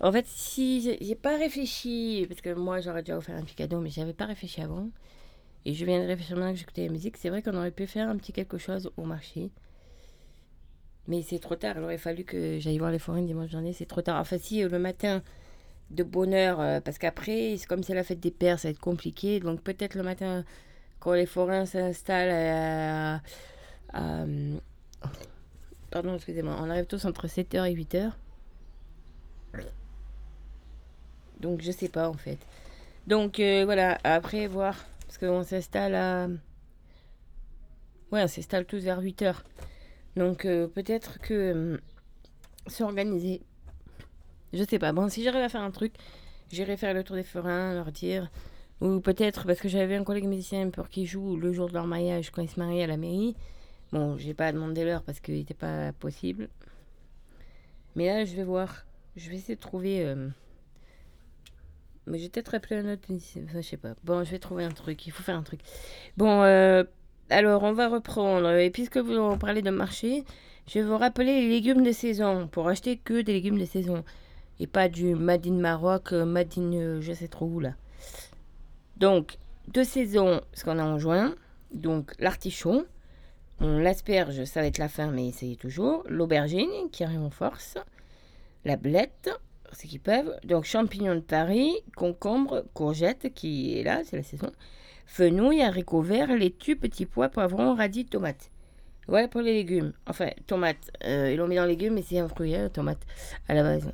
En fait, si j'ai pas réfléchi, parce que moi, j'aurais déjà offert un petit cadeau, mais j'avais pas réfléchi avant. Et je viens de réfléchir maintenant que j'écoutais la musique. C'est vrai qu'on aurait pu faire un petit quelque chose au marché. Mais c'est trop tard. Il aurait fallu que j'aille voir les foraines dimanche dernier. C'est trop tard. Enfin, si, euh, le matin, de bonne heure, euh, parce qu'après, c'est comme c'est la fête des pères, ça va être compliqué. Donc, peut-être le matin, quand les forains s'installent à. À- pardon, excusez-moi. On arrive tous entre 7h et 8h. Donc, je sais pas, en fait. Donc, euh, voilà. Après, voir. Parce qu'on s'installe à. Ouais, on s'installe tous vers 8h. Donc, euh, peut-être que. euh, s'organiser. Je sais pas. Bon, si j'arrive à faire un truc, j'irai faire le tour des forains, leur dire. Ou peut-être parce que j'avais un collègue musicien pour qui joue le jour de leur mariage quand ils se marient à la mairie. Bon, j'ai pas demandé l'heure parce qu'il n'était pas possible. Mais là, je vais voir. Je vais essayer de trouver. euh, Mais j'ai peut-être appelé un autre. Enfin, je sais pas. Bon, je vais trouver un truc. Il faut faire un truc. Bon, euh, alors on va reprendre. Et puisque vous parlez de marché, je vais vous rappeler les légumes de saison pour acheter que des légumes de saison et pas du Made in Maroc, euh, Made in euh, je sais trop où là. Donc, de saison, ce qu'on a en juin, donc l'artichaut, bon, l'asperge, ça va être la fin, mais essayez toujours. L'aubergine, qui arrive en force, la blette, ce qu'ils peuvent. Donc, champignons de Paris, concombre, courgette, qui est là, c'est la saison. Fenouil, haricots verts, laitue, petits pois, poivrons, radis, tomates. Voilà pour les légumes. Enfin, tomates. Euh, ils l'ont mis dans les légumes, mais c'est un fruit, hein, tomate, à la base.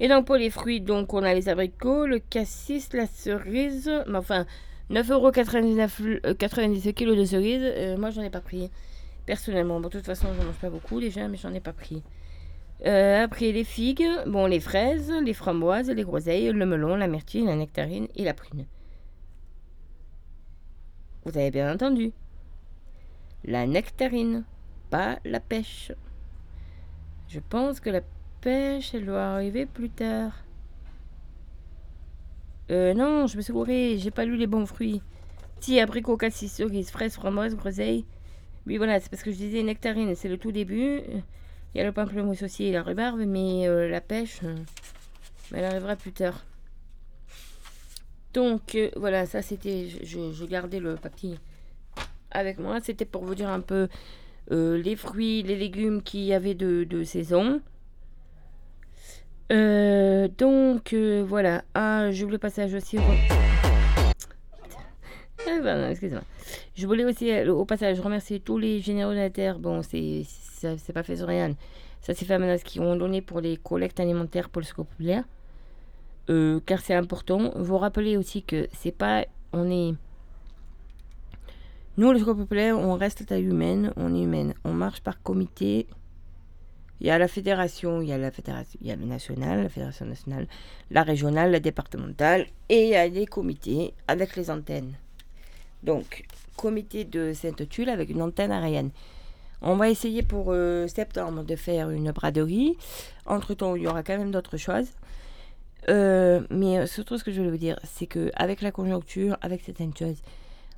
Et donc pour les fruits, donc on a les abricots, le cassis, la cerise, mais enfin 9,99€ euh, 90 kg de cerises. Euh, moi, j'en ai pas pris. Personnellement. Bon, de toute façon, je mange pas beaucoup déjà, mais j'en ai pas pris. Euh, après, les figues, bon, les fraises, les framboises, les groseilles, le melon, la myrtille, la nectarine et la prune. Vous avez bien entendu. La nectarine, pas la pêche. Je pense que la pêche, elle doit arriver plus tard. Euh, non, je me suis gourée, j'ai pas lu les bons fruits. Si, abricot, cassis, cerise, fraise, framboise, groseille. Oui, voilà, c'est parce que je disais nectarine, c'est le tout début. Il y a le pamplemousse aussi et la rhubarbe, mais euh, la pêche, euh, elle arrivera plus tard. Donc, voilà, ça c'était. Je, gardais le papier avec moi. C'était pour vous dire un peu les fruits, les légumes qu'il y avait de saison. Euh, donc, euh, voilà. Ah, je voulais passer aussi. au- Ah, pardon, excusez-moi. Je voulais aussi, euh, au passage, remercier tous les généraux de la terre. Bon, c'est ça- c'est pas fait sur rien. Ça, c'est fait à Manas qui ont donné pour les collectes alimentaires pour le secours populaire. Car c'est important. Vous rappelez aussi que c'est pas. On est. Nous, le secours populaire, on reste à taille humaine. On est humaine. On marche par comité. Il y a la fédération, il y a la fédération, il y a le national, la fédération nationale, la régionale, la départementale, et il y a les comités avec les antennes. Donc, comité de Sainte-Tulle avec une antenne à. On va essayer pour euh, septembre de faire une braderie. Entre-temps, il y aura quand même d'autres choses. Euh, mais euh, surtout, ce que je voulais vous dire, c'est que avec la conjoncture, avec certaines choses,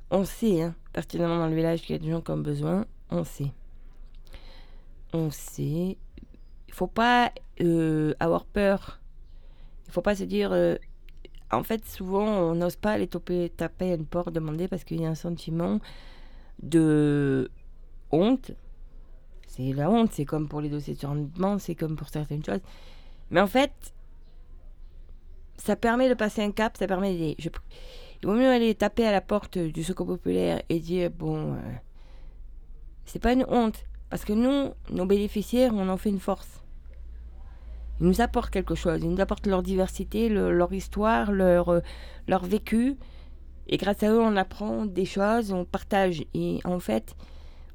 on sait, hein, pertinemment dans le village, qu'il y a des gens qui ont besoin. On sait. On sait. Il faut pas euh, avoir peur. Il faut pas se dire. euh, en fait, souvent, on n'ose pas aller taper, à une porte, demander, parce qu'il y a un sentiment de honte. C'est la honte, c'est comme pour les dossiers de surendettement, c'est comme pour certaines choses. Mais en fait, ça permet de passer un cap, ça permet. Je- Il vaut mieux aller taper à la porte du secours populaire et dire, bon, euh, c'est pas une honte, parce que nous, nos bénéficiaires, on en fait une force. Ils nous apportent quelque chose, ils nous apportent leur diversité, le- leur histoire, leur, euh, leur vécu. Et grâce à eux, on apprend des choses, on partage. Et en fait,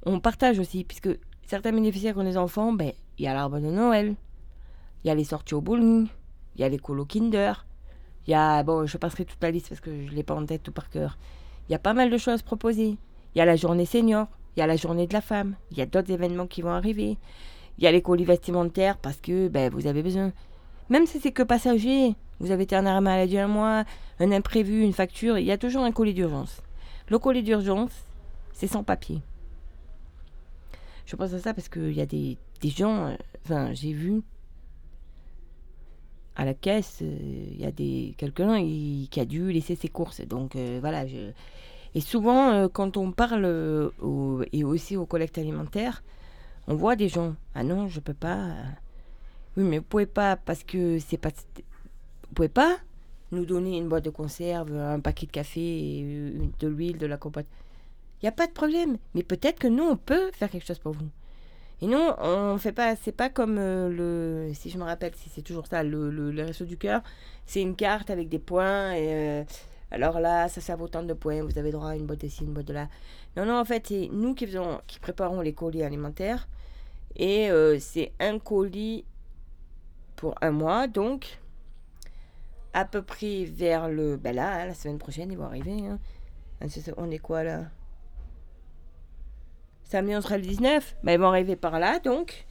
on partage aussi, puisque certains bénéficiaires ont des enfants, ben, il y a l'arbre de Noël, il y a les sorties au bowling, il y a les colos Kinder, il y a, bon, je passerai toute la liste parce que je ne l'ai pas en tête tout par cœur. Il y a pas mal de choses proposées. Il y a la journée senior, il y a la journée de la femme, il y a d'autres événements qui vont arriver. Il y a les colis vestimentaires parce que ben, vous avez besoin. Même si c'est que passager, vous avez été en arrêt maladie un mois, un imprévu, une facture, il y a toujours un colis d'urgence. Le colis d'urgence, c'est sans papier. Je pense à ça parce qu'il y a des, des gens, euh, enfin, j'ai vu à la caisse, euh, il y a des quelqu'un qui a dû laisser ses courses. Donc euh, voilà. Et souvent, quand on parle et aussi aux collectes alimentaires, on voit des gens. Ah non, je peux pas. Oui, mais vous pouvez pas parce que c'est pas. Vous pouvez pas nous donner une boîte de conserve, un paquet de café, de l'huile, de la compote. Il n'y a pas de problème. Mais peut-être que nous, on peut faire quelque chose pour vous. Et nous, on fait pas, c'est pas comme euh, le, si je me rappelle, si c'est toujours ça, le, le, Resto du Cœur, c'est une carte avec des points, et euh, alors là, ça sert autant de points, vous avez droit à une boîte ici, une boîte de là. Non, non, en fait, c'est nous qui faisons, qui préparons les colis alimentaires, et euh, c'est un colis pour un mois, donc, à peu près vers le, ben là, hein, la semaine prochaine, ils vont arriver, hein. On est quoi là? Samedi, on sera le 19. Ben, ils vont arriver par là, donc.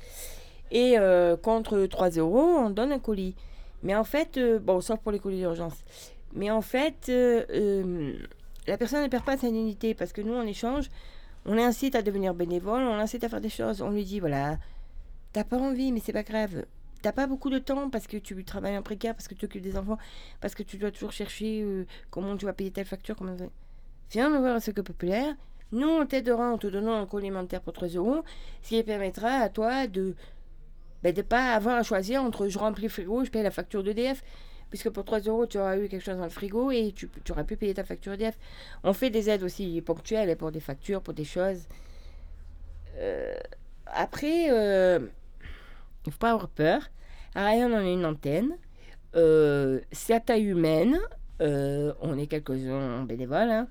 Et euh, contre 3 euros, on donne un colis. Mais en fait, euh, bon, sauf pour les colis d'urgence. Mais en fait, euh, euh, la personne ne perd pas sa dignité parce que nous, en échange, on l'incite à devenir bénévole, on l'incite à faire des choses. On lui dit, voilà, t'as pas envie, mais c'est pas grave. T'as pas beaucoup de temps parce que tu travailles en précaire, parce que tu t'occupes des enfants, parce que tu dois toujours chercher euh, comment tu vas payer telle facture. Comment... Viens me voir à ce que populaire. Nous, on t'aidera en te donnant un colis alimentaire pour 3 euros, ce qui permettra à toi de ben, de pas avoir à choisir entre je remplis le frigo je paye la facture d'EDF. Puisque pour 3 euros, tu auras eu quelque chose dans le frigo et tu, tu auras pu payer ta facture EDF. On fait des aides aussi ponctuelles pour des factures, pour des choses. Euh, après, euh, il ne faut pas avoir peur. À Ryan, on a une antenne. Euh, c'est à taille humaine. Euh, on est quelques-uns bénévoles, hein,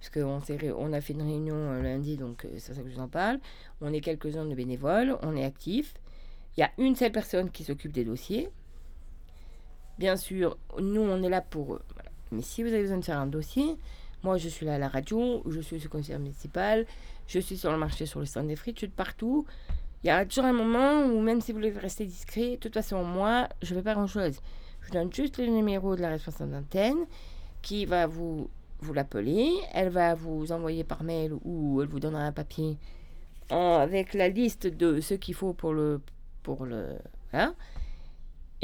parce qu'on on a fait une réunion euh, lundi, donc euh, c'est ça que je vous en parle. On est quelques-uns de bénévoles, on est actifs. Il y a une seule personne qui s'occupe des dossiers. Bien sûr, nous, on est là pour... eux. Mais si vous avez besoin de faire un dossier, moi, je suis là à la radio, je suis au conseil municipal, je suis sur le marché, sur le stand des frites, je suis de partout. Il y a toujours un moment où même si vous voulez rester discret, de toute façon, moi, je ne fais pas grand-chose. Je vous donne juste le numéro de la responsable d'antenne qui va vous, vous l'appeler. Elle va vous envoyer par mail ou elle vous donnera un papier avec la liste de ce qu'il faut pour le... Pour le voilà.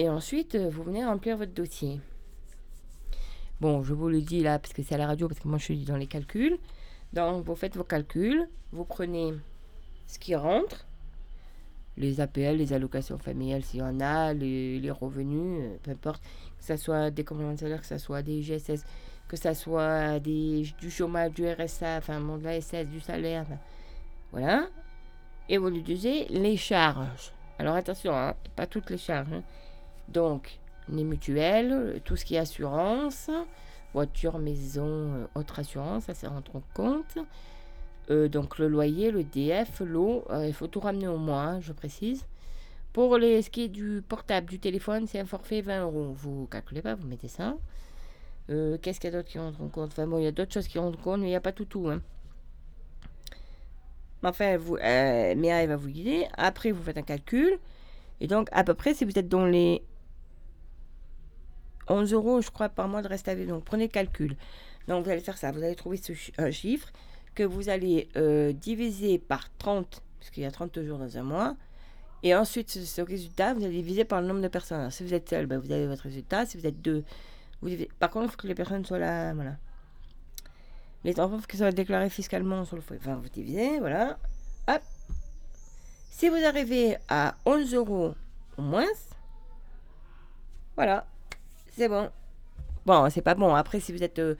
Et ensuite, euh, vous venez remplir votre dossier. Bon, je vous le dis là parce que c'est à la radio, parce que moi je suis dans les calculs. Donc, vous faites vos calculs, vous prenez ce qui rentre, les APL, les allocations familiales s'il y en a, les, revenus, euh, peu importe, que ce soit des compléments de salaire, que ce soit des GSS, que ce soit du chômage, du RSA, enfin bon, de la SS, du salaire, voilà. Et vous utilisez les charges. Alors attention, hein, pas toutes les charges. hein. Donc, les mutuelles, tout ce qui est assurance, voiture, maison, euh, autre assurance, ça, ça rentre en compte. Euh, donc le loyer, le DF, l'eau, euh, il faut tout ramener au moins, hein, je précise. Pour les, ce qui est du portable, du téléphone, c'est un forfait 20 euros. Vous calculez pas, vous mettez ça. Qu'est-ce qu'il y a d'autre qui rentre en compte? Enfin bon, il y a d'autres choses qui rentrent en compte, mais il n'y a pas tout tout. Hein. Enfin, vous, euh, elle va vous guider. Après, vous faites un calcul. Et donc, à peu près, si vous êtes dans les 11 euros, je crois, par mois de reste à vivre. Donc, prenez calcul. Donc, vous allez faire ça. Vous allez trouver un chiffre que vous allez euh, diviser par 30, puisqu'il y a 30 jours dans un mois. Et ensuite, ce, résultat, vous allez diviser par le nombre de personnes. Si vous êtes seul, ben, vous avez votre résultat. Si vous êtes deux, vous divisez- Par contre, il faut que les personnes soient là. Voilà. Les enfants, qu'ils soient déclarés fiscalement sur le foyer. Enfin, vous divisez, voilà. Hop. Si vous arrivez à 11 euros au moins, voilà, c'est bon. Bon, c'est pas bon. Après, si vous êtes euh,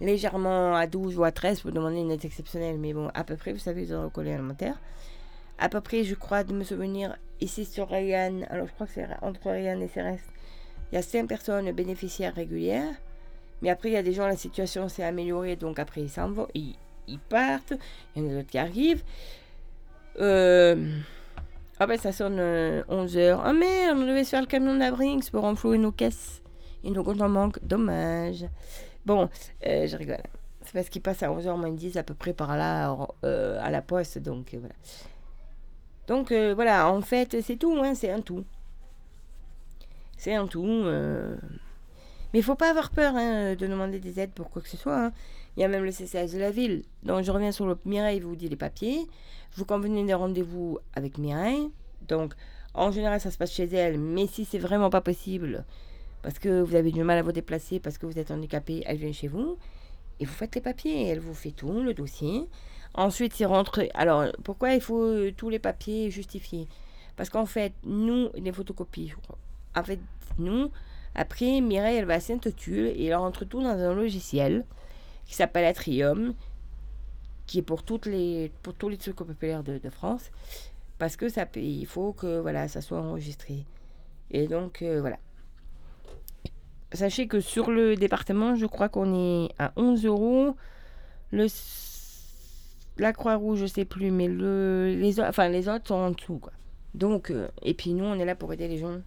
légèrement à 12 ou à 13, vous demandez une aide exceptionnelle. Mais bon, à peu près, vous savez, vous aurez le collier alimentaire. À peu près, je crois, de me souvenir, ici sur Ryan, alors je crois que c'est entre Ryan et CRS, il y a 5 personnes bénéficiaires régulières. Mais après, il y a des gens, la situation s'est améliorée, donc après, ils s'en vont, ils, ils partent. Il y en a d'autres qui arrivent. Euh... Ah ben, ça sonne 11h. Ah merde, on devait se faire le camion de la Brinks pour renflouer nos caisses. Et nos comptes en manque. Dommage. Bon, euh, je rigole. C'est parce qu'il passe à 11h moins 10 à peu près par là euh, à la poste. Donc euh, voilà. Donc voilà, en fait, c'est tout. Hein, c'est un tout. C'est un tout. Mais il faut pas avoir peur hein, de demander des aides pour quoi que ce soit. hein. Il y a même le CCS de la ville. Donc je reviens sur le Mireille vous dit les papiers. Vous convenez des rendez-vous avec Mireille. Donc en général ça se passe chez elle. Mais si c'est vraiment pas possible, parce que vous avez du mal à vous déplacer, parce que vous êtes handicapé, elle vient chez vous. Et vous faites les papiers. Elle vous fait tout, le dossier. Ensuite c'est rentré. Alors pourquoi il faut euh, tous les papiers justifiés? Parce qu'en fait, nous, les photocopies. En fait, nous, après, Mireille, elle va à Sainte-Tulle et elle rentre tout dans un logiciel qui s'appelle Atrium, qui est pour, toutes les, pour tous les trucs populaires de, France, parce que ça, il faut que voilà, ça soit enregistré. Et donc, euh, voilà. Sachez que sur le département, je crois qu'on est à 11 euros. La Croix-Rouge, je sais plus, mais le, les, autres- sont en dessous. Quoi. Donc, euh, et puis nous, on est là pour aider les gens.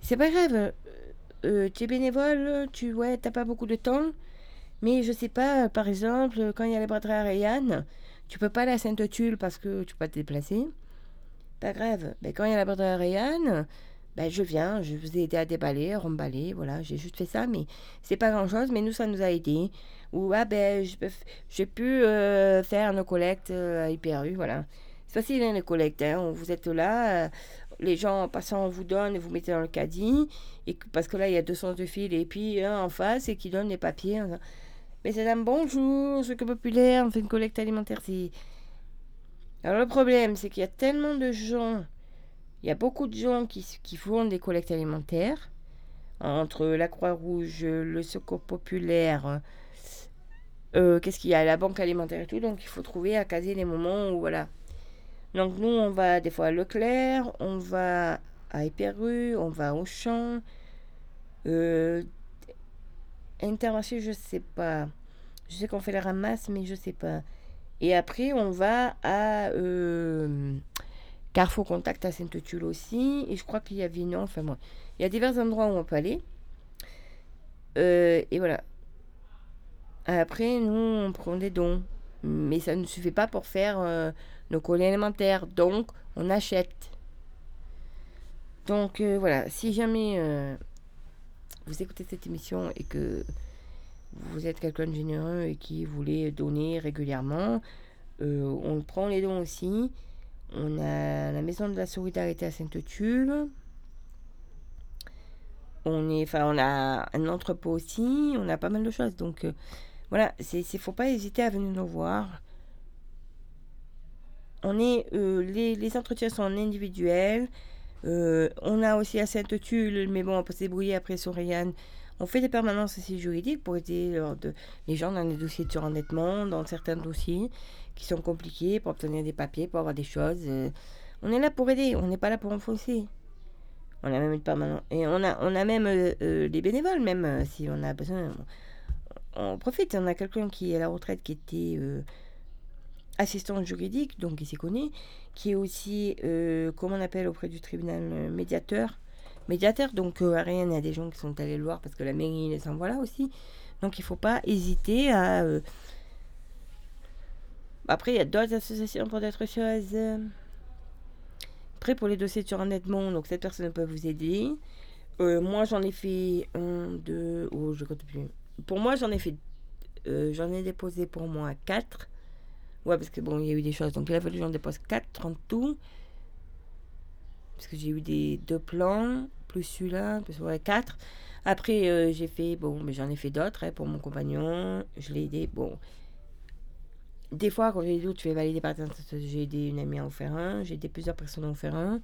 C'est pas grave. euh, euh, tu es bénévole, tu ouais, t'as pas beaucoup de temps. Mais je sais pas, par exemple, quand il y a les braderies à tu peux pas aller à Sainte-Tulle parce que tu peux pas te déplacer. Pas grave. Mais quand il y a la braderie à ben je viens, je vous ai aidé à déballer, à remballer, voilà, j'ai juste fait ça, mais c'est pas grand chose, mais nous ça nous a aidé. Ou ah ben j'ai pu euh, faire nos collectes euh, à IPRU, voilà. C'est facile hein, les collectes, hein, vous êtes là, euh, les gens en passant vous donnent vous mettez dans le caddie, et parce que là il y a deux sens de fil, et puis un en face et qui donne les papiers. Mais c'est un bonjour, ce que populaire, on fait une collecte alimentaire. c'est- Alors le problème, c'est qu'il y a tellement de gens, il y a beaucoup de gens qui, qui font des collectes alimentaires, entre la Croix-Rouge, le Secours Populaire, euh, qu'est-ce qu'il y a, la Banque Alimentaire et tout, donc il faut trouver à caser les moments où voilà. Donc nous, on va des fois à Leclerc, on va à Éperu, on va au champ. Euh, Intermarché, je sais pas. Je sais qu'on fait les ramasses, mais je sais pas. Et après, on va à euh, Carrefour Contact à Sainte-Tulle aussi. Et je crois qu'il y a Vinon. Enfin, bon. Il y a divers endroits où on peut aller. Euh, et voilà. Après, nous, on prend des dons. Mais ça ne suffit pas pour faire euh, nos colis alimentaires. Donc, on achète. Donc, euh, voilà. Si jamais vous écoutez cette émission et que vous êtes quelqu'un de généreux et qui voulait donner régulièrement, on prend les dons aussi. On a la maison de la solidarité à Sainte-Tulle. On, enfin, a un entrepôt aussi. On a pas mal de choses. Donc, euh, voilà, il ne faut pas hésiter à venir nous voir. On est, euh, les, entretiens sont individuels. Euh, on a aussi à Sainte-Tulle, mais bon, on peut se débrouiller après sur. On fait des permanences aussi juridiques pour aider les gens dans les dossiers de surendettement, dans certains dossiers qui sont compliqués pour obtenir des papiers, pour avoir des choses. euh. on est là pour aider, on n'est pas là pour enfoncer. On a même une permanence. Et on a, on a même euh, euh, les bénévoles, même euh, si on a besoin. On, on profite. On a quelqu'un qui est à la retraite qui était assistant juridique, donc il s'y connaît, qui est aussi, comment on appelle auprès du tribunal, médiateur. Médiateur, donc Rennes, il y a des gens qui sont allés le voir parce que la mairie les envoie là aussi. Donc il ne faut pas hésiter à. Après, il y a d'autres associations pour d'autres choses. Après, pour les dossiers de surendettement, donc cette personne peut vous aider. Euh, moi, j'en ai fait un, deux, oh, je compte plus. Pour moi, j'en ai fait, euh, j'en ai déposé pour moi quatre. Ouais, parce que bon, il y a eu des choses. Donc, il a fallu que j'en dépose quatre en tout. Parce que j'ai eu des deux plans, plus celui-là, plus ouais, quatre. Après, euh, j'ai fait, bon, mais j'en ai fait d'autres hein, pour mon compagnon. Je l'ai aidé. Bon, des fois, quand j'ai des doutes, je vais valider par exemple, J'ai aidé une amie à en faire un, j'ai aidé plusieurs personnes à en faire un.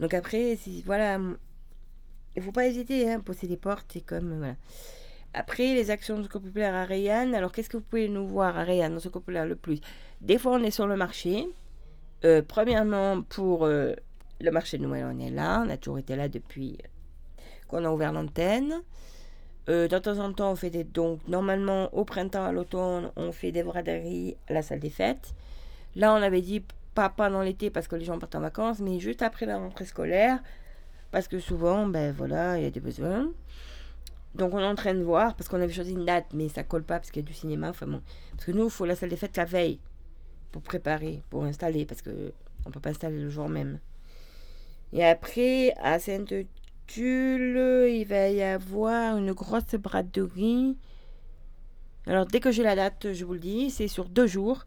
Donc après, voilà, il faut pas hésiter, hein, pousser des portes, c'est comme. Après, les actions de Secours Populaire à Rayanne. Alors, qu'est-ce que vous pouvez nous voir à Rayanne, dans Secours Populaire le plus? Des fois, on est sur le marché. Euh, premièrement, pour euh, le marché de Noël, on est là. On a toujours été là depuis qu'on a ouvert l'antenne. Euh, de temps en temps, on fait des dons. Normalement, au printemps, à l'automne, on fait des braderies à la salle des fêtes. Là, on avait dit pas pendant l'été parce que les gens partent en vacances, mais juste après la rentrée scolaire. Parce que souvent, ben voilà, il y a des besoins. Donc on est en train de voir, parce qu'on avait choisi une date, mais ça colle pas parce qu'il y a du cinéma. Enfin bon. Parce que nous, il faut la salle des fêtes la veille pour préparer, pour installer, parce que on peut pas installer le jour même. Et après, à Sainte-Tulle, il va y avoir une grosse braderie. Alors dès que j'ai la date, je vous le dis, c'est sur deux jours.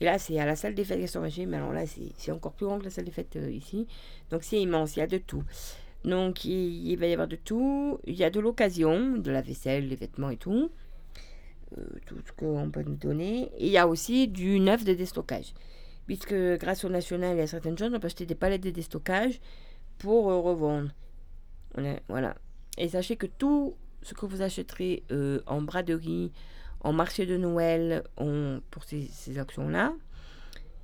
Et là, c'est à la salle des fêtes Gaston Maché, mais alors là, c'est encore plus grand que la salle des fêtes euh, ici. Donc c'est immense, il y a de tout. Donc il, va y avoir de tout. Il y a de l'occasion, de la vaisselle, les vêtements et tout. Euh, tout ce qu'on peut nous donner. Et il y a aussi du neuf de déstockage. Puisque grâce au national, y a certaines choses, on peut acheter des palettes de déstockage pour euh, revendre. Voilà. Et sachez que tout ce que vous achèterez euh, en braderie, en marché de Noël, pour ces, ces actions-là,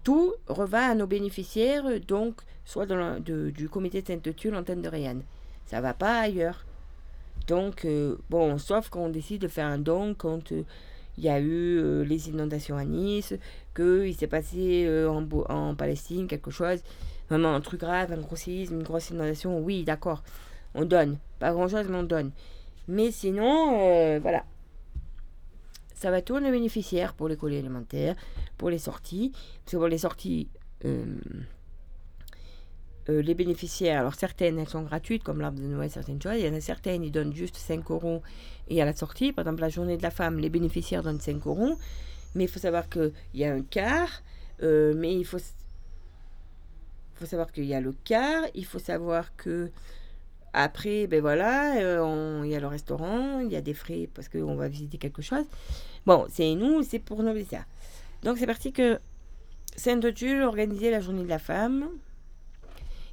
tout revient à nos bénéficiaires, donc soit dans du comité de Sainte-Tulle, l'antenne de Rayanne. Ça va pas ailleurs. Donc, euh, bon, sauf qu'on décide de faire un don quand euh, il y a eu les inondations à Nice, qu'il s'est passé en, en Palestine quelque chose, vraiment un truc grave, un gros séisme, une grosse inondation, oui, d'accord, on donne. Pas grand-chose, mais on donne. Mais sinon, euh, voilà. Ça va tourner bénéficiaire pour les colis alimentaires, pour les sorties. Parce que pour les sorties, euh, euh, les bénéficiaires, alors certaines elles sont gratuites, comme l'arbre de Noël, certaines choses. Il y en a certaines, ils donnent juste 5 euros et à la sortie. Par exemple, la journée de la femme, les bénéficiaires donnent 5 euros. Mais il faut savoir qu'il y a un quart. mais il faut, faut savoir qu'il y a le quart. Il faut savoir que après, ben voilà, euh, il y a le restaurant, il y a des frais parce qu'on va visiter quelque chose. Bon, c'est nous, c'est pour nos visiteurs. Donc c'est parti que Sainte-Tulle organisait la journée de la femme.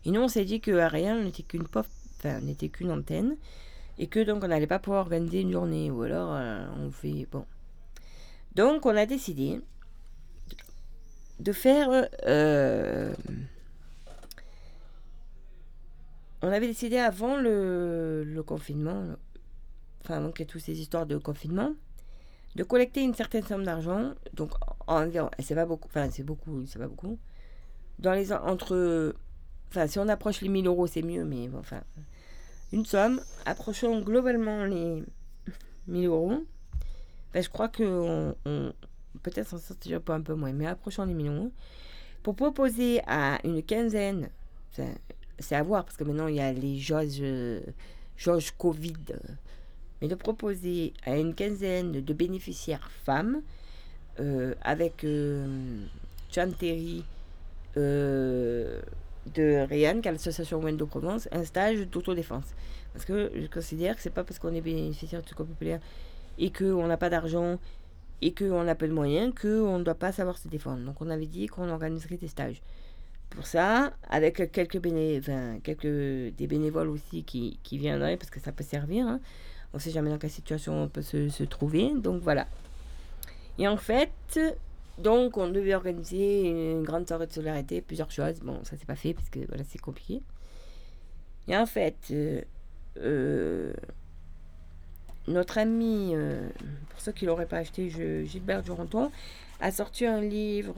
Et nous, on s'est dit rien, on n'était qu'une pop, enfin, n'était qu'une antenne. Et que donc on n'allait pas pouvoir organiser une journée. Ou alors euh, on fait. Bon. Donc on a décidé de faire. euh, on avait décidé avant le, confinement enfin avant ait toutes ces histoires de confinement, de collecter une certaine somme d'argent, donc environ, c'est pas beaucoup, enfin c'est beaucoup, c'est pas beaucoup, dans les en- entre, enfin si on approche les 1000 euros c'est mieux, mais bon, enfin une somme, approchons globalement les 1000 euros. Ben, je crois que peut-être on sortira pas un peu moins, mais approchons les 1000 euros. Pour proposer à une quinzaine, c'est à voir parce que maintenant il y a les jauges, euh, Covid, mais de proposer à une quinzaine de bénéficiaires femmes euh, avec euh, euh, de Réan, qui est l'association Wendo Provence, un stage d'autodéfense. Parce que je considère que c'est pas parce qu'on est bénéficiaire du secours populaire et qu'on n'a pas d'argent et qu'on a peu de moyens qu'on ne doit pas savoir se défendre. Donc on avait dit qu'on organiserait des stages. Pour ça, avec quelques, béné quelques des bénévoles aussi qui, qui viendraient, parce que ça peut servir. hein. On ne sait jamais dans quelle situation on peut se, se trouver. Donc voilà. Et en fait, donc on devait organiser une grande soirée de solidarité, plusieurs choses. Bon, ça s'est pas fait parce que voilà, c'est compliqué. Et en fait, euh, euh, notre ami, euh, pour ceux qui l'auraient pas acheté, Gilbert Duranton, a sorti un livre,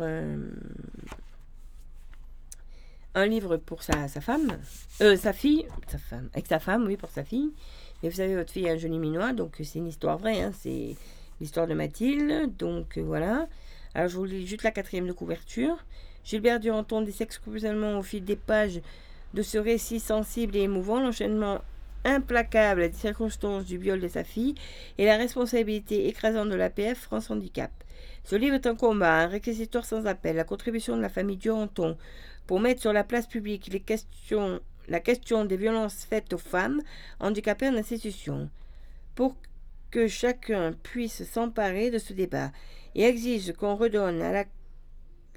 un livre pour sa, sa femme, euh, sa fille, sa femme, avec sa femme, oui, pour sa fille. Et vous savez, votre fille a un joli minois, donc c'est une histoire vraie, hein, c'est l'histoire de Mathilde, donc euh, voilà. Alors je vous lis juste la quatrième de couverture. Gilbert Duranton dissèque scrupuleusement au fil des pages de ce récit sensible et émouvant l'enchaînement implacable des circonstances du viol de sa fille et la responsabilité écrasante de l'APF France Handicap. Ce livre est un combat, un réquisitoire sans appel, la contribution de la famille Duranton pour mettre sur la place publique la question des violences faites aux femmes handicapées en institution, pour que chacun puisse s'emparer de ce débat et exige qu'on redonne à la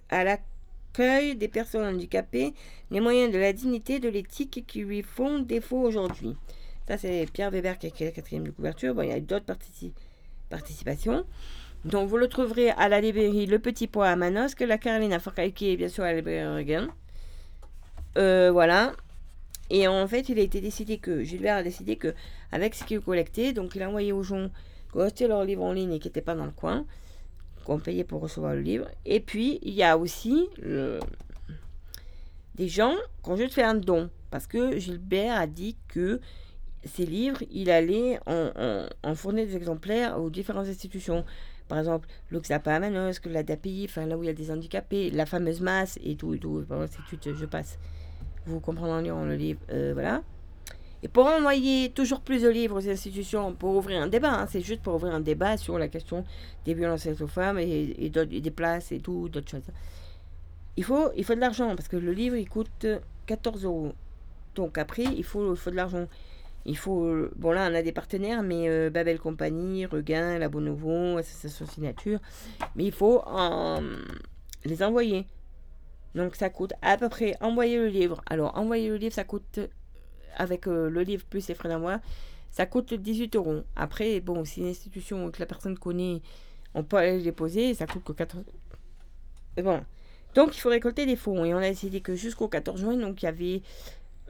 à l'accueil des personnes handicapées les moyens de la dignité de l'éthique qui lui font défaut aujourd'hui. Ça, c'est Pierre Weber qui a écrit la quatrième de couverture. Bon, il y a d'autres partici- participations. Donc, vous le trouverez à la librairie Le Petit Pois à Manosque, la Carolina Forcalquier, et bien sûr à la librairie Reagan. Euh, voilà. Et en fait, il a été décidé que, Gilbert a décidé que, avec ce qu'il collectait, donc il a envoyé aux gens qui ont acheté leur livre en ligne et qui n'étaient pas dans le coin, qu'on payait pour recevoir le livre. Et puis, il y a aussi des gens qui ont juste fait un don. Parce que Gilbert a dit que ces livres, il allait en fournir des exemplaires aux différentes institutions. Par exemple, l'Oxapa à Manosque, la DAPI, enfin là où il y a des handicapés, la fameuse masse et tout, et tout. Bon, suite, je passe. Vous comprendrez en lisant le livre. euh, voilà. Et pour envoyer toujours plus de livres aux institutions, pour ouvrir un débat, hein, c'est juste pour ouvrir un débat sur la question des violences aux femmes et des places et tout, d'autres choses. Il faut, il faut de l'argent parce que le livre il coûte 14 euros. Donc après, il faut, il faut de l'argent. Il faut. euh, Bon, là, on a des partenaires, mais euh, Babel Compagnie, Regain, La Bonovo, Association Signature. Mais il faut euh, les envoyer. Donc ça coûte à peu près. Envoyer le livre. Alors, envoyer le livre, ça coûte. Avec euh, le livre plus les frais d'envoi, ça coûte 18 euros. Après, bon, si une institution que la personne connaît, on peut aller déposer, ça coûte que 14 Et bon. Donc, il faut récolter des fonds. Et on a décidé que jusqu'au 14 juin, donc il y avait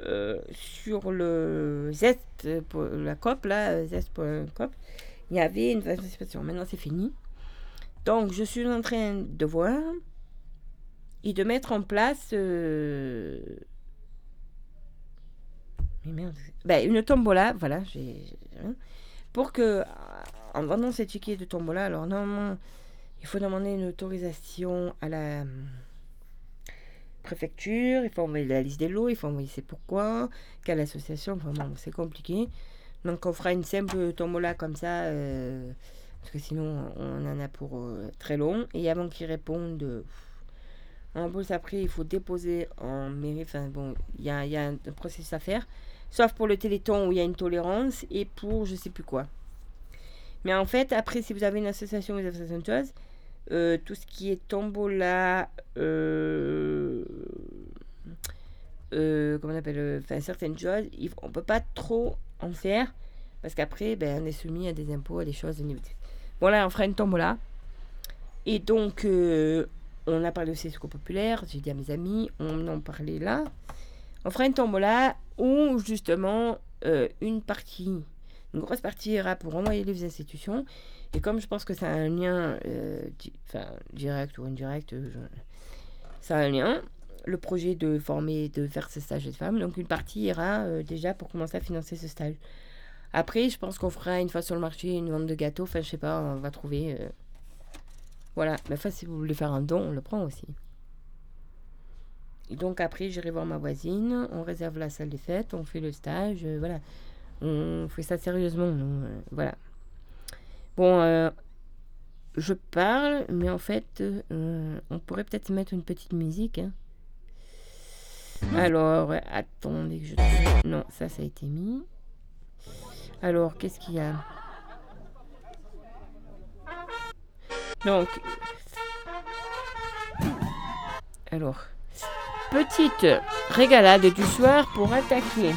euh, sur le Zest, la COP, là, euh, Zest.coop, il y avait une participation. Maintenant, c'est fini. Donc, je suis en train de voir et de mettre en place. euh, Mais merde. Ben, une tombola, voilà, hein. Pour que, en vendant ces tickets de tombola, alors normalement, il faut demander une autorisation à la préfecture, il faut envoyer la liste des lots, il faut envoyer c'est pourquoi, quelle association, bon, c'est compliqué. Donc on fera une simple tombola comme ça, euh, parce que sinon on en a pour euh, très long. Et avant qu'ils répondent, euh, en plus après il faut déposer en mairie, enfin bon, il y a, il y a un processus à faire. Sauf pour le téléthon où il y a une tolérance et pour je sais plus quoi. Mais en fait, après, si vous avez une association ou une association de choses, euh, tout ce qui est tombola, euh, euh, comment on appelle, certaines choses, il- on peut pas trop en faire parce qu'après, ben, on est soumis à des impôts, à des choses. de- Bon là, on fera une tombola. Et donc, on a parlé aussi du secours populaire. J'ai dit à mes amis, on en parlait là. On fera une tombola où justement une partie. Une grosse partie ira pour envoyer les institutions. Et comme je pense que ça a un lien, euh, enfin, direct ou indirect, euh, ça a un lien, le projet de former, de faire ce stage de femmes, donc une partie ira euh, déjà pour commencer à financer ce stage. Après, je pense qu'on fera une fois sur le marché une vente de gâteaux, enfin, je sais pas, on va trouver. Voilà, mais enfin, si vous voulez faire un don, on le prend aussi. Et donc après, j'irai voir ma voisine, on réserve la salle des fêtes, on fait le stage, voilà. On fait ça sérieusement, voilà. Bon, euh, je parle, mais en fait, euh, on pourrait peut-être mettre une petite musique. hein. Alors, attendez que je. Non, ça, ça a été mis. Alors, qu'est-ce qu'il y a? Donc... Alors... Petite régalade du soir pour attaquer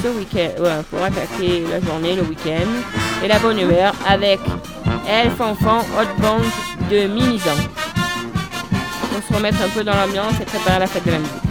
ce week-end, ouais, pour attaquer la journée, le week-end et la bonne humeur avec Elf Enfant Hot Band de Mimizan. On se remettre un peu dans l'ambiance et préparer la fête de la musique.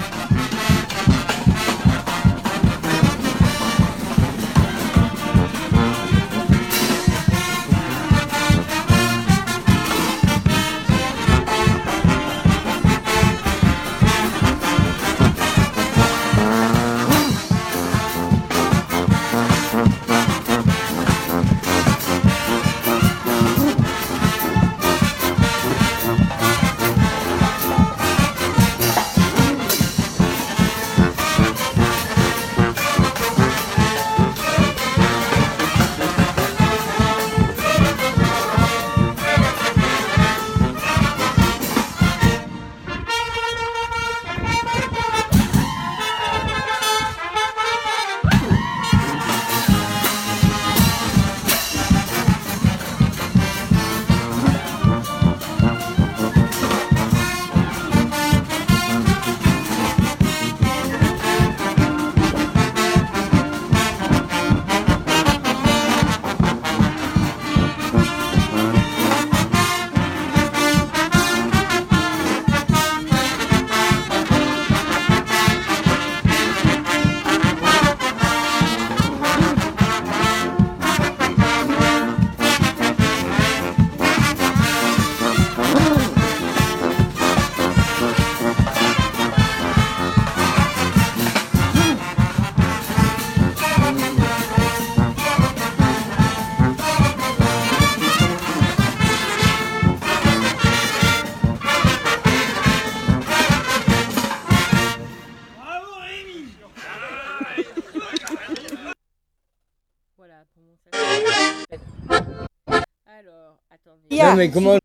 Mais comment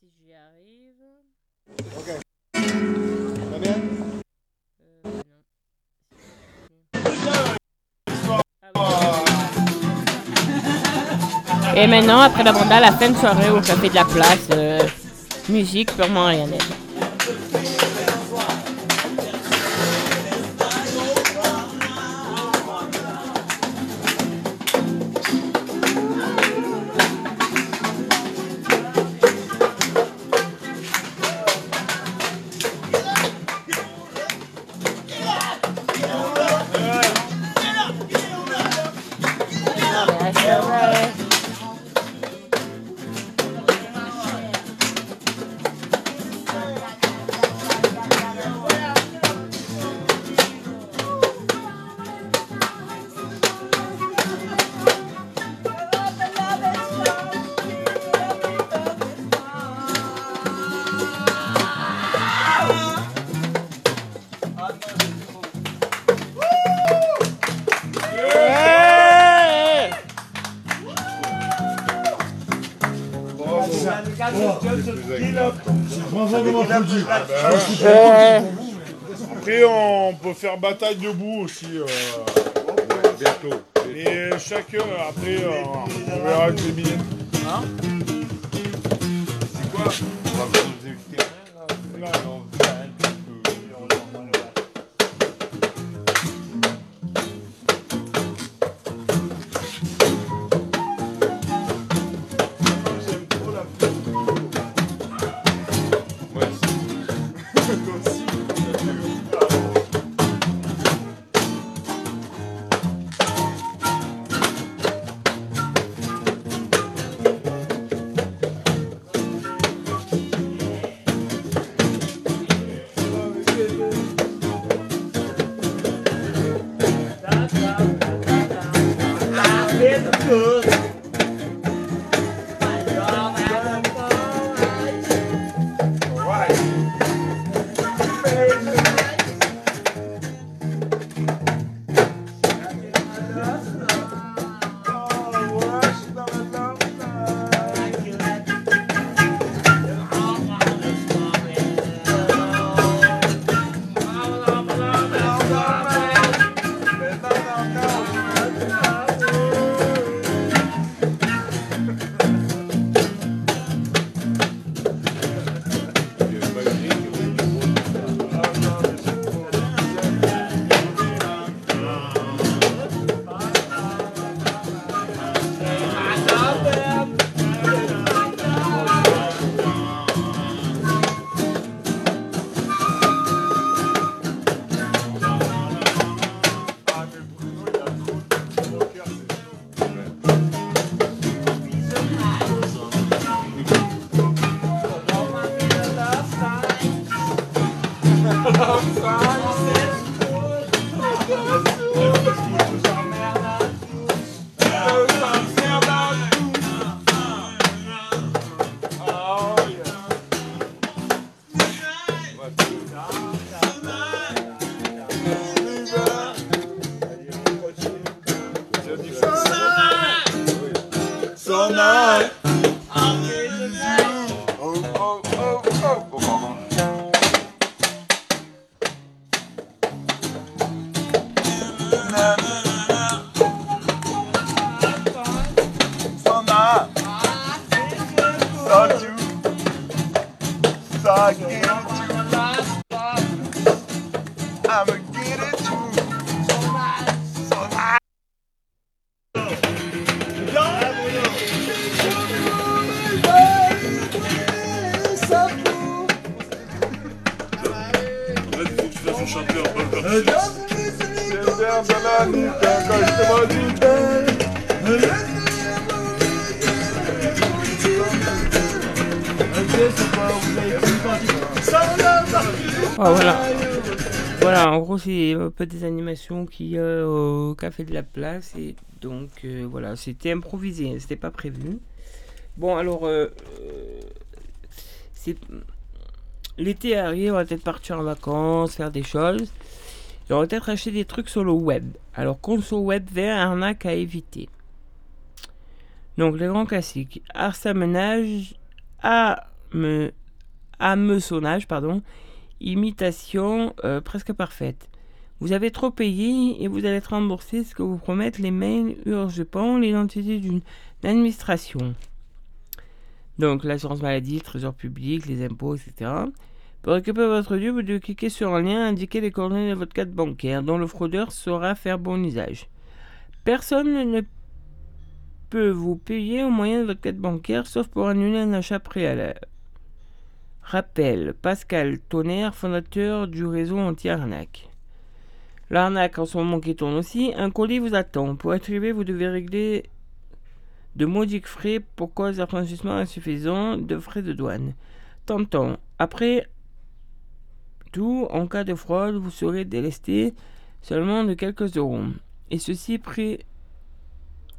Si j'y arrive. Va bien Euh, non. Et maintenant, après la banda, la fin de soirée au café de la place, euh, musique purement arianaise. Dis Après, on peut faire bataille debout aussi. euh, Bientôt. Et chacun, après, euh, on verra avec les billets. Ah, peu des animations qu'il y a au Café de la Place. Et donc, euh, voilà, c'était improvisé, hein, c'était pas prévu. Bon, alors, euh, euh, c'est. L'été arrive, on va peut-être partir en vacances, faire des choses. Et on va peut-être acheter des trucs sur le web. Alors, conso web vert, arnaque à éviter. Donc, les grands classiques. Harsamenage, à me, hameçonnage, pardon, imitation euh, presque parfaite. Vous avez trop payé et vous allez être remboursé ce que vous promettent les mails urgents, l'identité d'une administration. Donc l'assurance maladie, le trésor public, les impôts, etc. Pour récupérer votre dû, vous devez cliquer sur un lien, indiquer les coordonnées de votre carte bancaire, dont le fraudeur saura faire bon usage. Personne ne peut vous payer au moyen de votre carte bancaire, sauf pour annuler un achat préalable. Rappel, Pascal Tonnerre, fondateur du réseau anti-arnaque. L'arnaque en ce moment qui tourne aussi, un colis vous attend. Pour être arrivé, vous devez régler de modiques frais pour cause d'infrancissement insuffisant de frais de douane. Tentant. Après tout, en cas de fraude, vous serez délesté seulement de quelques euros. Et ceci près,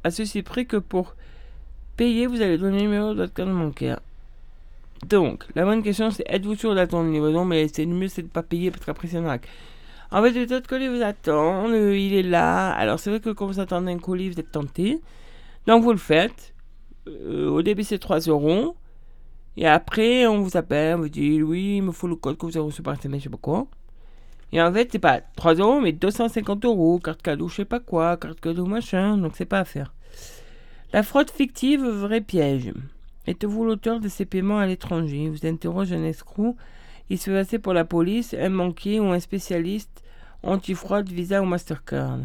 à ceci près que pour payer, vous allez donner le numéro de votre carte bancaire. Donc, la bonne question c'est êtes-vous sûr d'attendre une livraison Mais c'est le mieux c'est de ne pas payer parce qu'après c'est une arnaque. En fait, le autres colis vous attend, il est là. Alors, c'est vrai que quand vous attendez un colis, vous êtes tenté. Donc, vous le faites. Euh, au début, c'est 3 euros. Et après, on vous appelle, on vous dit oui, il me faut le code que vous avez reçu par SMS, je sais pas quoi. Et en fait, c'est pas 3 euros, mais 250 euros, carte cadeau, je sais pas quoi, carte cadeau machin, donc c'est pas à faire. La fraude fictive, vrai piège. Êtes-vous l'auteur de ces paiements à l'étranger? Vous interroge un escroc. Il se passer pour la police, un banquier ou un spécialiste anti-fraude Visa ou Mastercard.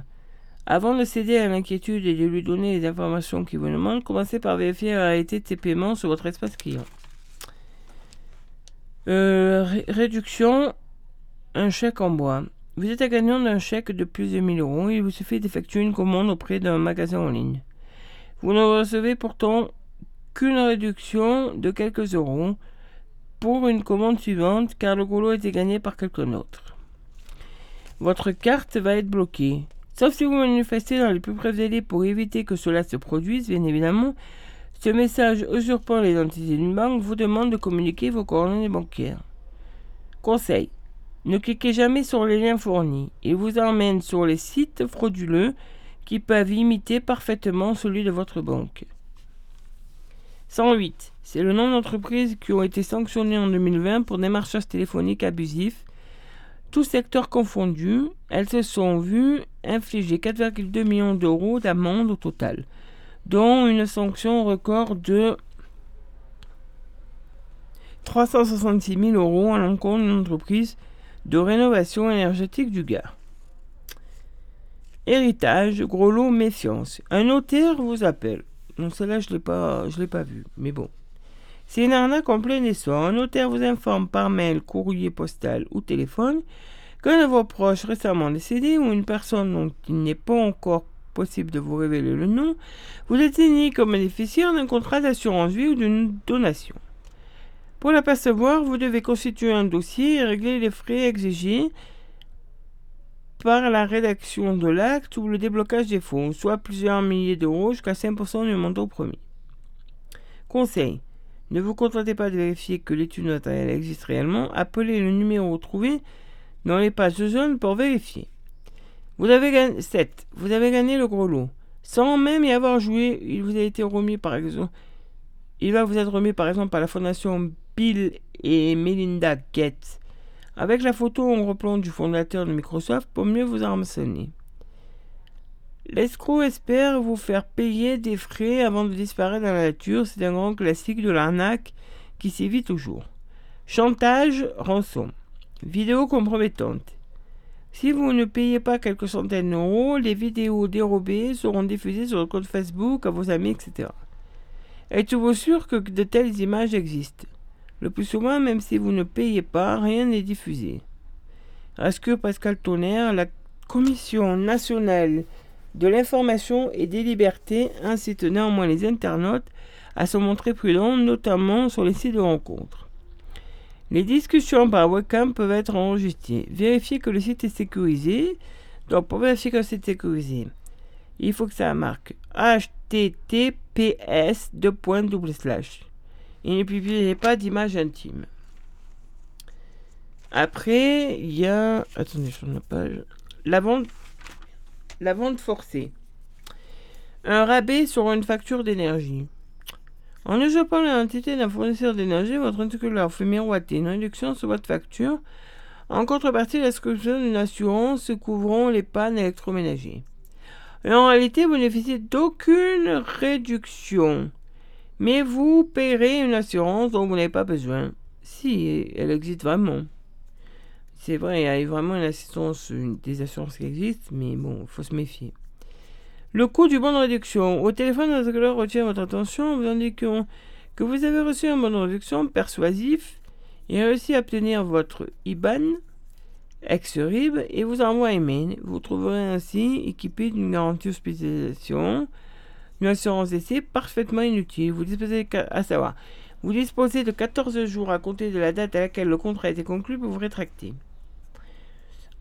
Avant de céder à l'inquiétude et de lui donner les informations qu'il vous demande, commencez par vérifier la réalité de ces paiements sur votre espace client. Euh, ré- réduction Un chèque en bois. Vous êtes un gagnant d'un chèque de plus de 1000 euros. Il vous suffit d'effectuer une commande auprès d'un magasin en ligne. Vous ne recevez pourtant qu'une réduction de quelques euros pour une commande suivante car le gros lot a été gagné par quelqu'un d'autre. Votre carte va être bloquée. Sauf si vous manifestez dans les plus brefs délais pour éviter que cela se produise, bien évidemment, ce message usurpant l'identité d'une banque vous demande de communiquer vos coordonnées bancaires. Conseil. Ne cliquez jamais sur les liens fournis. Ils vous emmènent sur les sites frauduleux qui peuvent imiter parfaitement celui de votre banque. 108. C'est le nombre d'entreprises qui ont été sanctionnées en 2020 pour démarchage téléphonique abusif. Tous secteurs confondus, elles se sont vues infliger 4,2 millions d'euros d'amende au total, dont une sanction record de 366 000 euros à l'encontre d'une entreprise de rénovation énergétique du Gard. Héritage, gros lot, méfiance. Un notaire vous appelle. Non, celle-là, je ne l'ai pas, vu, mais bon. C'est une arnaque en plein essor. Un notaire vous informe par mail, courrier postal ou téléphone qu'un de vos proches récemment décédé ou une personne dont il n'est pas encore possible de vous révéler le nom vous désigne comme bénéficiaire d'un contrat d'assurance vie ou d'une donation. Pour l'apercevoir, vous devez constituer un dossier et régler les frais exigés par la rédaction de l'acte ou le déblocage des fonds, soit plusieurs milliers d'euros jusqu'à 5% du montant promis. Conseil. Ne vous contentez pas de vérifier que l'étude notariale existe réellement, appelez le numéro trouvé dans les pages jaunes pour vérifier. Vous avez gagné 7. Vous avez gagné le gros lot. Sans même y avoir joué, il vous a été remis par exemple. Il va vous être remis par exemple par la fondation Bill et Melinda Gates. Avec la photo en replan du fondateur de Microsoft pour mieux vous renseigner. L'escroc espère vous faire payer des frais avant de disparaître dans la nature. C'est un grand classique de l'arnaque qui sévit toujours. Chantage, rançon. Vidéo compromettante. Si vous ne payez pas quelques centaines d'euros, les vidéos dérobées seront diffusées sur le compte Facebook à vos amis, etc. Êtes-vous sûr que de telles images existent? Le plus souvent, même si vous ne payez pas, rien n'est diffusé. Est-ce que Pascal Tonnerre, la Commission nationale de l'information et des libertés incite néanmoins les internautes à se montrer prudents, notamment sur les sites de rencontres. Les discussions par webcam peuvent être enregistrées. Vérifiez que le site est sécurisé. Donc, pour vérifier que c'est sécurisé, il faut que ça marque https. Et ne publiez pas d'images intimes. Après, il y a. Attendez, je la page. La vente la vente forcée. Un rabais sur une facture d'énergie. En échappant l'identité d'un fournisseur d'énergie, votre interlocuteur fait miroiter une réduction sur votre facture en contrepartie de l'inscription d'une assurance couvrant les pannes électroménagers. En réalité, vous ne bénéficiez d'aucune réduction, mais vous paierez une assurance dont vous n'avez pas besoin, si elle existe vraiment. C'est vrai, il y a vraiment une assistance, une, des assurances qui existent, mais bon, il faut se méfier. Le coût du bon de réduction. Au téléphone, notre collègue retient votre attention en vous indiquant que vous avez reçu un bon de réduction persuasif et réussi à obtenir votre IBAN, ex-RIB, et vous envoie un mail. Vous trouverez ainsi équipé d'une garantie hospitalisation, une assurance d'essai parfaitement inutile. Vous disposez, vous disposez de 14 jours à compter de la date à laquelle le contrat a été conclu pour vous rétracter.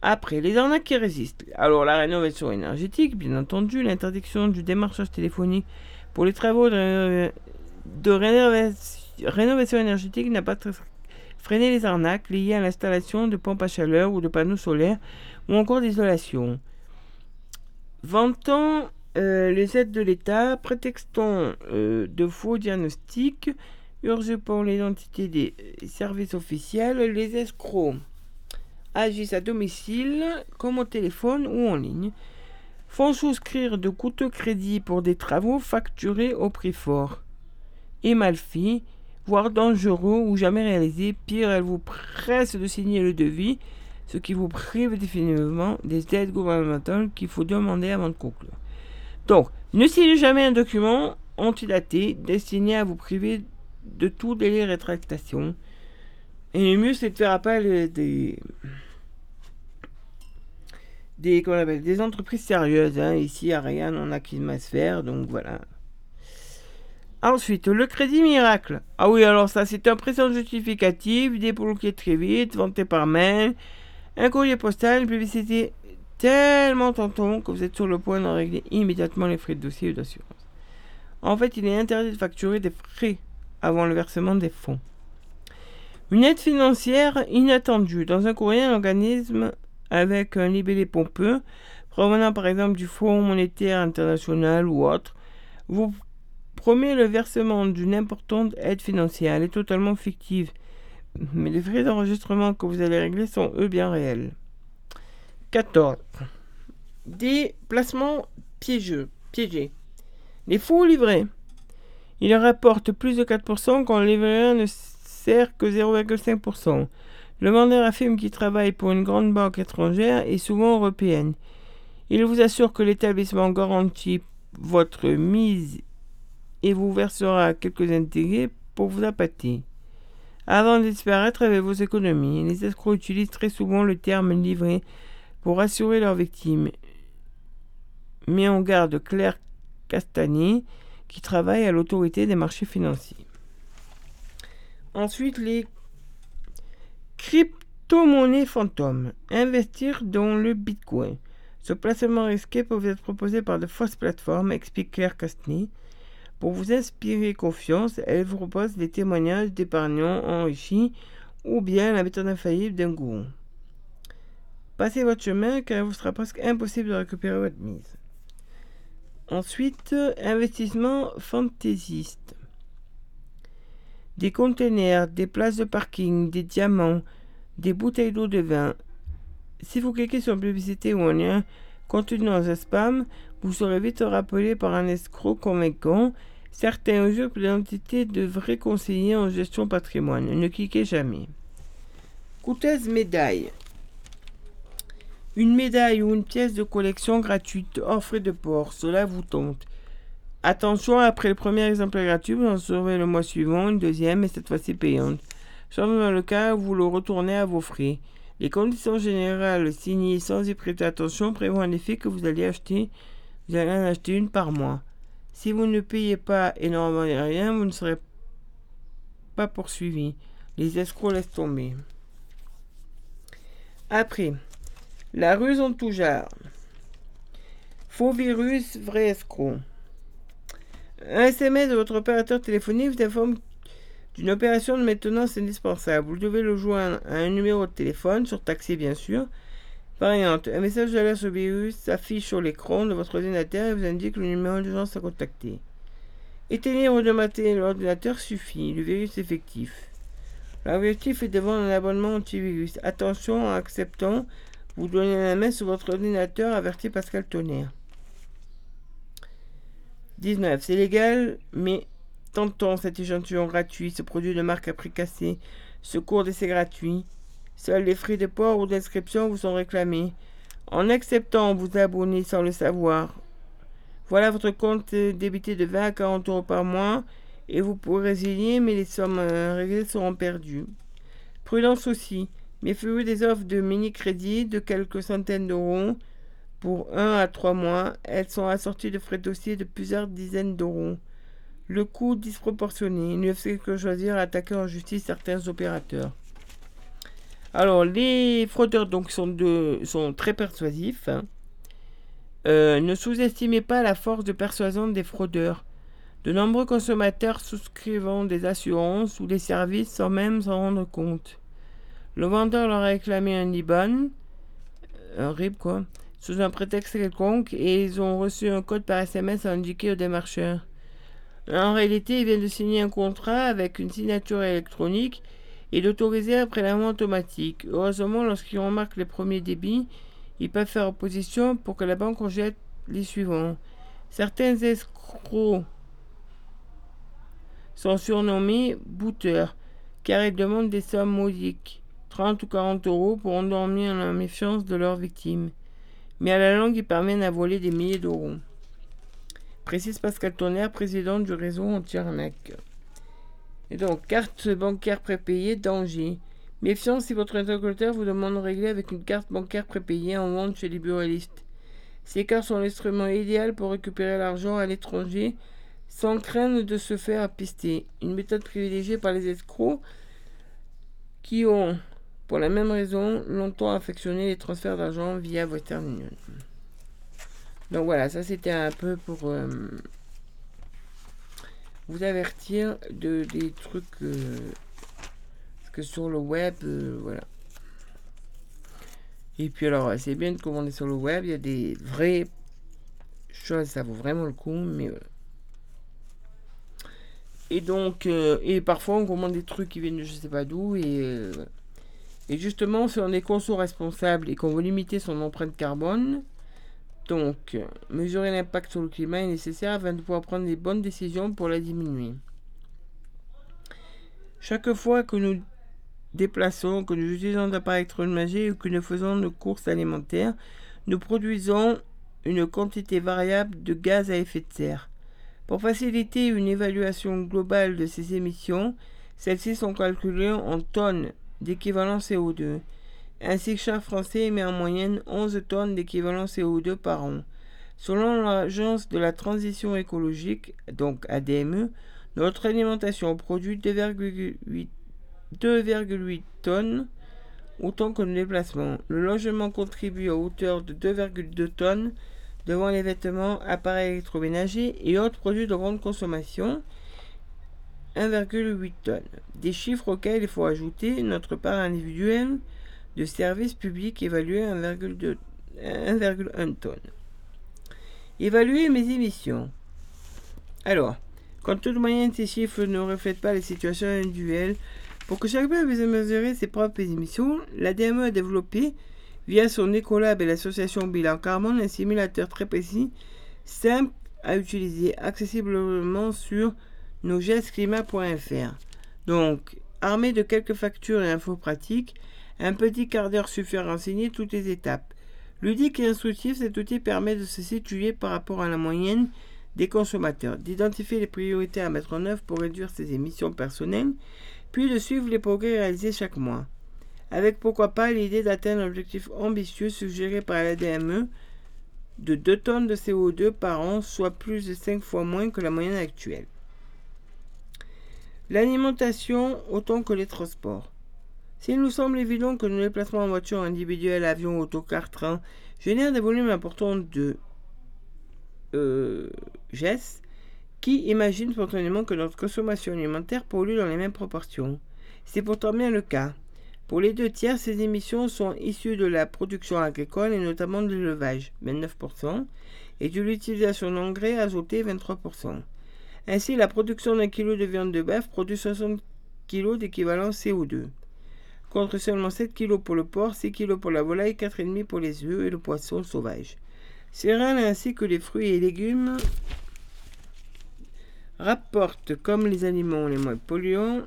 Après, les arnaques qui résistent. Alors, la rénovation énergétique, bien entendu, l'interdiction du démarchage téléphonique pour les travaux de, rénovation, énergétique n'a pas freiné les arnaques liées à l'installation de pompes à chaleur ou de panneaux solaires ou encore d'isolation. Vantant euh, les aides de l'État, prétextant euh, de faux diagnostics, usurpant l'identité des services officiels, les escrocs agissent à domicile, comme au téléphone ou en ligne, font souscrire de coûteux crédits pour des travaux facturés au prix fort et mal faits, voire dangereux ou jamais réalisés. Pire, elles vous pressent de signer le devis, ce qui vous prive définitivement des aides gouvernementales qu'il faut demander avant de conclure. Donc, ne signez jamais un document antidaté destiné à vous priver de tout délai rétractation. Et le mieux, c'est de faire appel des des, comment on appelle, des entreprises sérieuses. hein. Ici, Ariane, on a Climasphère, donc voilà. Ensuite, le crédit miracle. Ah oui, alors ça, c'est un présent justificatif, débloqué très vite, vanté par mail, un courrier postal, une publicité tellement tentant que vous êtes sur le point de régler immédiatement les frais de dossier ou d'assurance. En fait, il est interdit de facturer des frais avant le versement des fonds. Une aide financière inattendue. Dans un courrier, un organisme avec un libellé pompeux, provenant par exemple du Fonds monétaire international ou autre, vous promet le versement d'une importante aide financière. Elle est totalement fictive. Mais les frais d'enregistrement que vous allez régler sont eux bien réels. 14. Des placements piégeux, piégés. Les faux livrets. Ils rapportent plus de 4% quand le livret ne que 0,5%. Le vendeur affirme qu'il travaille pour une grande banque étrangère et souvent européenne. Il vous assure que l'établissement garantit votre mise et vous versera quelques intérêts pour vous appâter. Avant de disparaître avec vos économies, les escrocs utilisent très souvent le terme livret pour assurer leurs victimes. Mais on garde Claire Castagnier qui travaille à l'autorité des marchés financiers. Ensuite, les crypto-monnaies fantômes. Investir dans le bitcoin. Ce placement risqué peut vous être proposé par de fausses plateformes, explique Claire Castagnier. Pour vous inspirer confiance, elle vous propose des témoignages d'épargnants enrichis ou bien la méthode infaillible d'un gourou. Passez votre chemin car il vous sera presque impossible de récupérer votre mise. Ensuite, investissement fantaisiste. Des containers, des places de parking, des diamants, des bouteilles d'eau de vin. Si vous cliquez sur publicité ou un lien contenant un spam, vous serez vite rappelé par un escroc convaincant. Certains usurpent l'identité de vrais conseillers en gestion patrimoine. Ne cliquez jamais. Coûteuse médaille. Une médaille ou une pièce de collection gratuite hors frais de port, cela vous tente. Attention, après le premier exemplaire gratuit, vous en recevrez le mois suivant une deuxième et cette fois-ci payante. Sauf dans le cas où vous le retournez à vos frais. Les conditions générales signées sans y prêter attention prévoient en effet que vous allez acheter, en acheter une par mois. Si vous ne payez pas n'en vendez rien, vous ne serez pas poursuivi. Les escrocs laissent tomber. Après, la ruse en tout genre. Faux virus, vrai escroc. Un SMS de votre opérateur téléphonique vous informe d'une opération de maintenance indispensable. Vous devez le joindre à un numéro de téléphone, surtaxé bien sûr. Par un message d'alerte au virus s'affiche sur l'écran de votre ordinateur et vous indique le numéro d'urgence à contacter. Éteindre ou l'ordinateur suffit, le virus est effectif. L'objectif est de vendre un abonnement antivirus. Attention en acceptant, vous donnez la main sur votre ordinateur, avertit Pascal Tonnerre. 19. C'est légal, mais tentant cet échantillon gratuit, ce produit de marque à prix cassé, ce cours d'essai gratuit. Seuls les frais de port ou d'inscription vous sont réclamés. En acceptant, vous abonnez sans le savoir. Voilà votre compte débité de 20 à 40 euros par mois et vous pourrez résilier, mais les sommes euh, réglées seront perdues. Prudence aussi. Méfiez-vous des offres de mini-crédit de quelques centaines d'euros pour 1 à 3 mois. Elles sont assorties de frais de dossier de plusieurs dizaines d'euros. Le coût disproportionné. Fait que choisir à attaquer en justice certains opérateurs. Alors, les fraudeurs donc sont, de, sont très persuasifs. hein. Euh, ne sous-estimez pas la force de persuasion des fraudeurs. De nombreux consommateurs souscrivant des assurances ou des services sans même s'en rendre compte. Le vendeur leur a réclamé un IBAN, un RIB quoi, sous un prétexte quelconque et ils ont reçu un code par SMS indiqué au démarcheur. En réalité, ils viennent de signer un contrat avec une signature électronique et d'autoriser un prélèvement automatique. Heureusement, lorsqu'ils remarquent les premiers débits, ils peuvent faire opposition pour que la banque rejette les suivants. Certains escrocs sont surnommés bouteurs, car ils demandent des sommes modiques, 30 ou 40 euros pour endormir la méfiance de leurs victimes. Mais à la longue, ils parviennent à voler des milliers d'euros. Précise Pascal Tonnerre, président du réseau anti-arnaque. Et donc, carte bancaire prépayée, danger. Méfiance si votre interlocuteur vous demande de régler avec une carte bancaire prépayée en vente chez les buralistes. Ces cartes sont l'instrument idéal pour récupérer l'argent à l'étranger sans craindre de se faire pister. Une méthode privilégiée par les escrocs qui ont, pour la même raison, longtemps affectionné les transferts d'argent via Western Union. Donc voilà, ça c'était un peu pour euh, vous avertir de des trucs euh, parce que sur le web, euh, voilà. Et puis alors, c'est bien de commander sur le web, il y a des vraies choses, ça vaut vraiment le coup, mais. Et donc, et parfois on commande des trucs qui viennent de je sais pas d'où, et, et justement, si on est conso responsable et qu'on veut limiter son empreinte carbone, donc, mesurer l'impact sur le climat est nécessaire afin de pouvoir prendre les bonnes décisions pour la diminuer. Chaque fois que nous déplaçons, que nous utilisons d'appareils électroménagers ou que nous faisons nos courses alimentaires, nous produisons une quantité variable de gaz à effet de serre. Pour faciliter une évaluation globale de ces émissions, celles-ci sont calculées en tonnes d'équivalent CO2. Ainsi que chaque Français émet en moyenne 11 tonnes d'équivalent CO2 par an. Selon l'Agence de la transition écologique, donc ADME, notre alimentation produit 2,8 2,8 tonnes, autant que nos déplacements. Le logement contribue à hauteur de 2,2 tonnes devant les vêtements, appareils électroménagers et autres produits de grande consommation, 1,8 tonnes. Des chiffres auxquels il faut ajouter notre part individuelle de services publics évaluée à 1,2 1,1 tonne. Évaluer mes émissions. Alors, quand toute moyenne ces chiffres ne reflètent pas les situations individuelles, pour que chacun puisse mesurer ses propres émissions, l'ADME a développé, via son Ecolab et l'association Bilan Carbone, un simulateur très précis, simple à utiliser, accessiblement sur nosgestclimat.fr. Donc, armé de quelques factures et infos pratiques, un petit quart d'heure suffit à renseigner toutes les étapes. Ludique et instructif, cet outil permet de se situer par rapport à la moyenne des consommateurs, d'identifier les priorités à mettre en œuvre pour réduire ses émissions personnelles, puis de suivre les progrès réalisés chaque mois. Avec pourquoi pas l'idée d'atteindre l'objectif ambitieux suggéré par l'ADME de 2 tonnes de CO2 par an, soit plus de 5 fois moins que la moyenne actuelle. L'alimentation autant que les transports. S'il nous semble évident que nos déplacements en voiture individuelle, avion, autocar, train génèrent des volumes importants de euh, GES, qui imagine spontanément que notre consommation alimentaire pollue dans les mêmes proportions C'est pourtant bien le cas. Pour les deux tiers, ces émissions sont issues de la production agricole et notamment de l'élevage, 29%, et de l'utilisation d'engrais azotés, 23%. Ainsi, la production d'un kilo de viande de bœuf produit 60 kg d'équivalent CO2, contre seulement 7 kg pour le porc, 6 kg pour la volaille, 4,5 pour les œufs et le poisson sauvage. Céréales ainsi que les fruits et légumes rapportent, comme les aliments les moins polluants,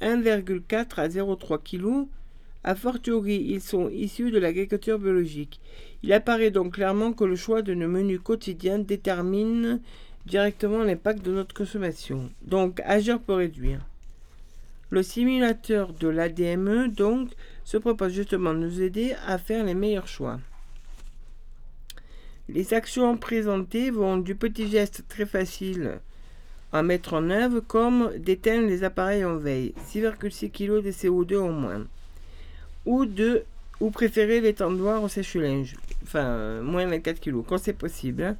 1,4 à 0,3 kg. A fortiori, ils sont issus de l'agriculture biologique. Il apparaît donc clairement que le choix de nos menus quotidiens détermine directement l'impact de notre consommation. Donc, agir pour réduire. Le simulateur de l'ADME, donc, se propose justement de nous aider à faire les meilleurs choix. Les actions présentées vont du petit geste très facile à mettre en œuvre comme d'éteindre les appareils en veille, 6,6 kg de CO2 au moins, ou de ou préférer les tendoirs au sèche-linge, enfin moins 24 kg quand c'est possible.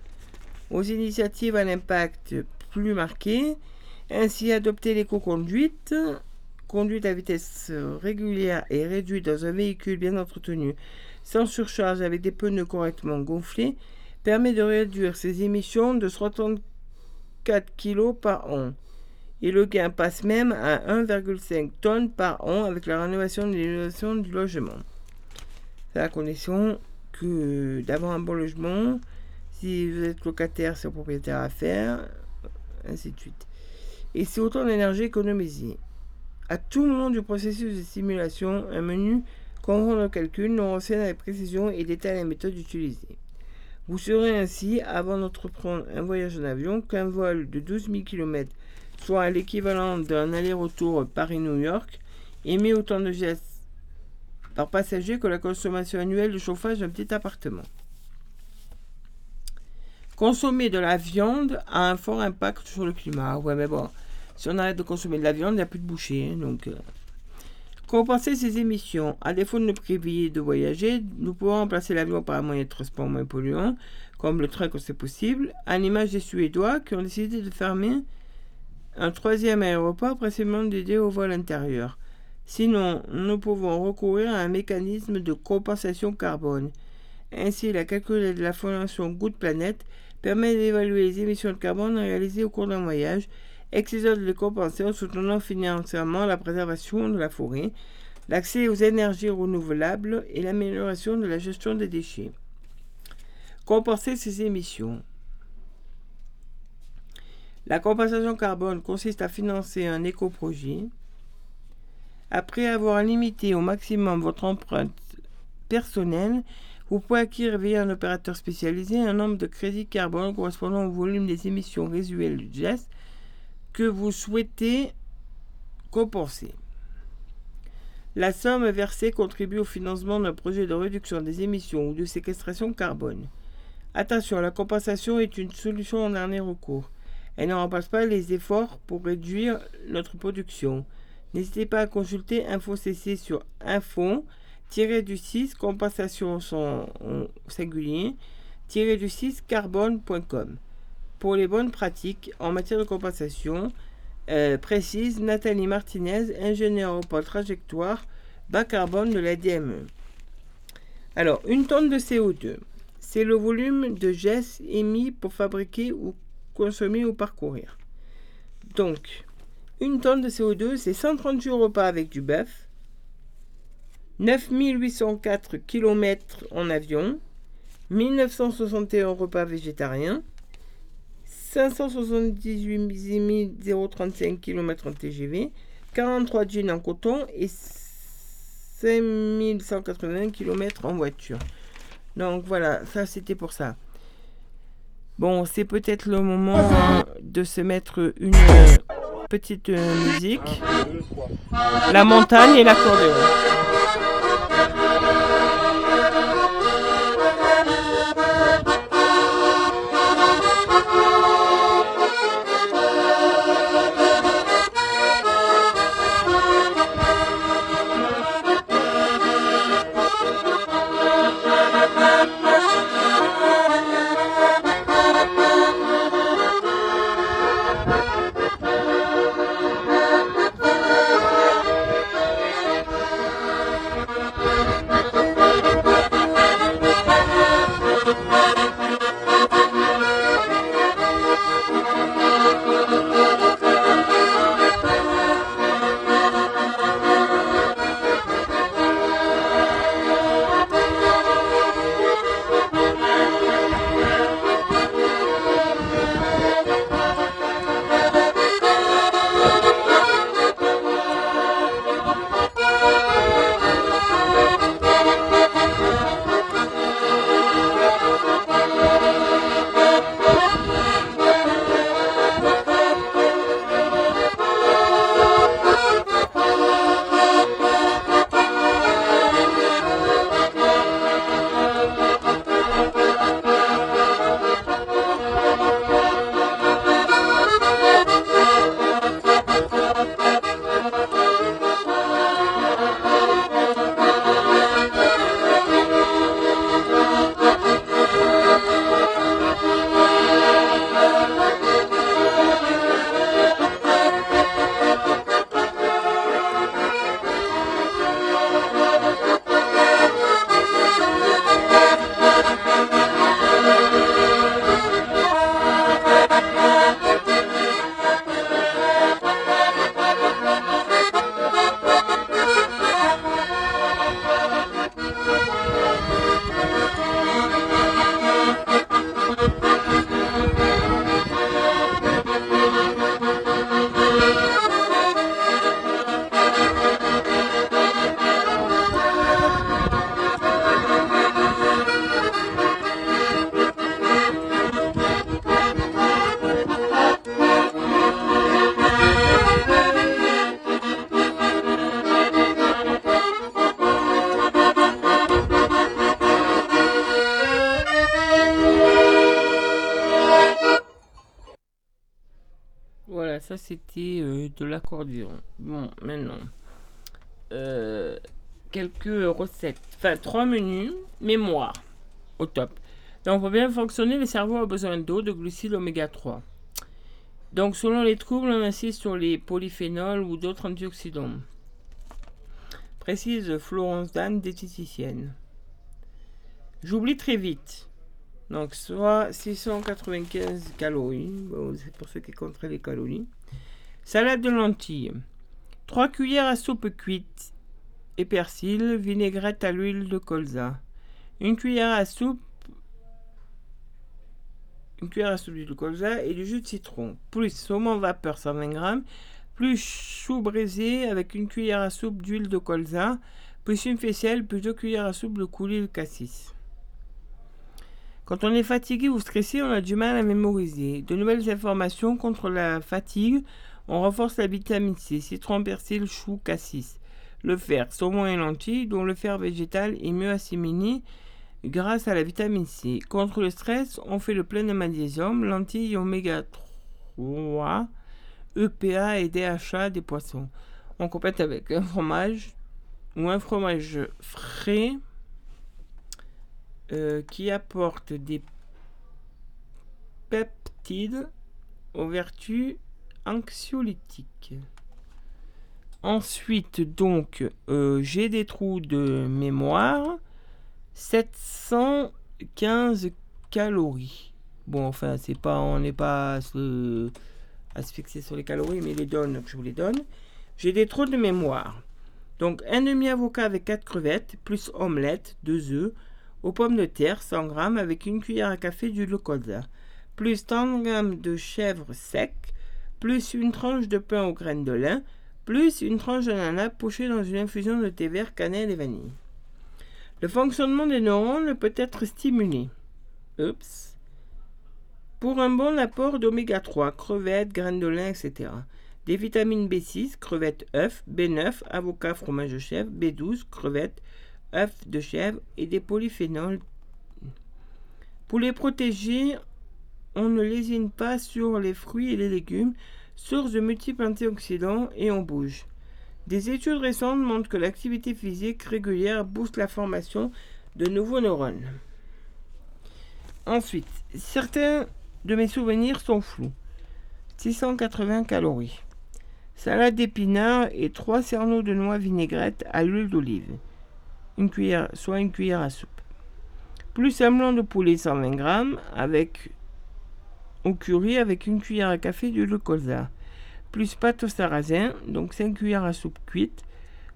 Aux initiatives à l'impact plus marqué, ainsi adopter l'éco-conduite, conduite à vitesse régulière et réduite dans un véhicule bien entretenu, sans surcharge avec des pneus correctement gonflés, permet de réduire ses émissions de 64 kg par an. Et le gain passe même à 1,5 tonnes par an avec la rénovation de l'isolation du logement. C'est à condition que d'avoir un bon logement, si vous êtes locataire, c'est au propriétaire à faire, ainsi de suite. Et c'est autant d'énergie économisée. À tout moment du processus de simulation, un menu comprend le calcul, nous renseigne avec précision et détaille les méthodes utilisées. Vous saurez ainsi, avant d'entreprendre un voyage en avion, qu'un vol de 12 000 km, soit l'équivalent d'un aller-retour Paris-New York, émet autant de, gaz- par passager que la consommation annuelle de chauffage d'un petit appartement. Consommer de la viande a un fort impact sur le climat. Ouais, mais bon, si on arrête de consommer de la viande, il n'y a plus de boucher. hein, donc, euh. Compenser ces émissions. À défaut de nous priver de voyager, nous pouvons remplacer l'avion par un moyen de transport moins polluant, comme le train quand c'est possible, à l'image des Suédois qui ont décidé de fermer un troisième aéroport précisément dédié au vol intérieur. Sinon, nous pouvons recourir à un mécanisme de compensation carbone. Ainsi, la calcul de la fondation Good Planet permet d'évaluer les émissions de carbone réalisées au cours d'un voyage, exigeant de les compenser en soutenant financièrement la préservation de la forêt, l'accès aux énergies renouvelables et l'amélioration de la gestion des déchets. Compenser ces émissions. La compensation carbone consiste à financer un éco-projet. Après avoir limité au maximum votre empreinte personnelle, vous pouvez acquérir via un opérateur spécialisé un nombre de crédits carbone correspondant au volume des émissions résiduelles du geste que vous souhaitez compenser. La somme versée contribue au financement d'un projet de réduction des émissions ou de séquestration carbone. Attention, la compensation est une solution en dernier recours. Elle ne remplace pas les efforts pour réduire notre production. N'hésitez pas à consulter InfoCC sur info du 6 compensation son en singulier du 6 carbone.com pour les bonnes pratiques en matière de compensation euh, précise Nathalie Martinez, ingénieure au pôle trajectoire bas carbone de la DME. Alors, une tonne de CO2, c'est le volume de gestes émis pour fabriquer ou consommer ou parcourir. Donc, une tonne de CO2, c'est 138 repas avec du bœuf, 9804 km en avion, 1961 repas végétariens, 578 035 km en TGV, 43 jeans en coton et 5180 km en voiture. Donc voilà, ça c'était pour ça. Bon, c'est peut-être le moment de se mettre une petite musique. La montagne et l'accordéon. Trois menus. Mémoire. Au top. Donc, pour bien fonctionner, le cerveau a besoin d'eau, de glucides oméga 3. Donc, selon les troubles, on insiste sur les polyphénols ou d'autres antioxydants. Précise Florence Dan, diététicienne. J'oublie très vite. Donc, soit 695 calories. C'est pour ceux qui comptent les calories. Salade de lentilles. 3 cuillères à soupe cuite et persil, vinaigrette à l'huile de colza. Une cuillère à soupe une à soupe d'huile de colza et du jus de citron. Plus saumon vapeur 120 g, plus chou braisé avec une cuillère à soupe d'huile de colza, plus une faisselle, plus deux cuillères à soupe de coulis de cassis. Quand on est fatigué ou stressé, on a du mal à mémoriser. De nouvelles informations contre la fatigue, on renforce la vitamine C, citron, persil, chou, cassis. Le fer, saumon et lentilles, dont le fer végétal est mieux assimilé grâce à la vitamine C. Contre le stress, on fait le plein de magnésium, lentilles oméga 3, EPA et DHA des poissons. On complète avec un fromage ou un fromage frais euh, qui apporte des peptides aux vertus anxiolytiques. Ensuite, donc, euh, j'ai des trous de mémoire. 715 calories. Bon, enfin, c'est pas, on n'est pas à se, fixer sur les calories, mais les donne, je vous les donne. J'ai des trous de mémoire. Donc, un demi-avocat avec 4 crevettes, plus omelette, 2 œufs, aux pommes de terre, 100 g, avec une cuillère à café colza, plus 30 g de chèvre sec, plus une tranche de pain aux graines de lin, plus une tranche d'ananas pochée dans une infusion de thé vert, cannelle et vanille. Le fonctionnement des neurones peut être stimulé. Oups. Pour un bon apport d'oméga 3, crevettes, graines de lin, etc. Des vitamines B6, crevettes, œufs, B9, avocat, fromage de chèvre, B12, crevettes, œufs de chèvre et des polyphénols. Pour les protéger, on ne lésine pas sur les fruits et les légumes, source de multiples antioxydants et on bouge. Des études récentes montrent que l'activité physique régulière booste la formation de nouveaux neurones. Ensuite, certains de mes souvenirs sont flous. 680 calories. Salade d'épinards et 3 cerneaux de noix vinaigrette à l'huile d'olive. Une cuillère, soit une cuillère à soupe. Plus un blanc de poulet 120 g avec au curry avec une cuillère à café d'huile de colza plus pâte au sarrasin, donc 5 cuillères à soupe cuite,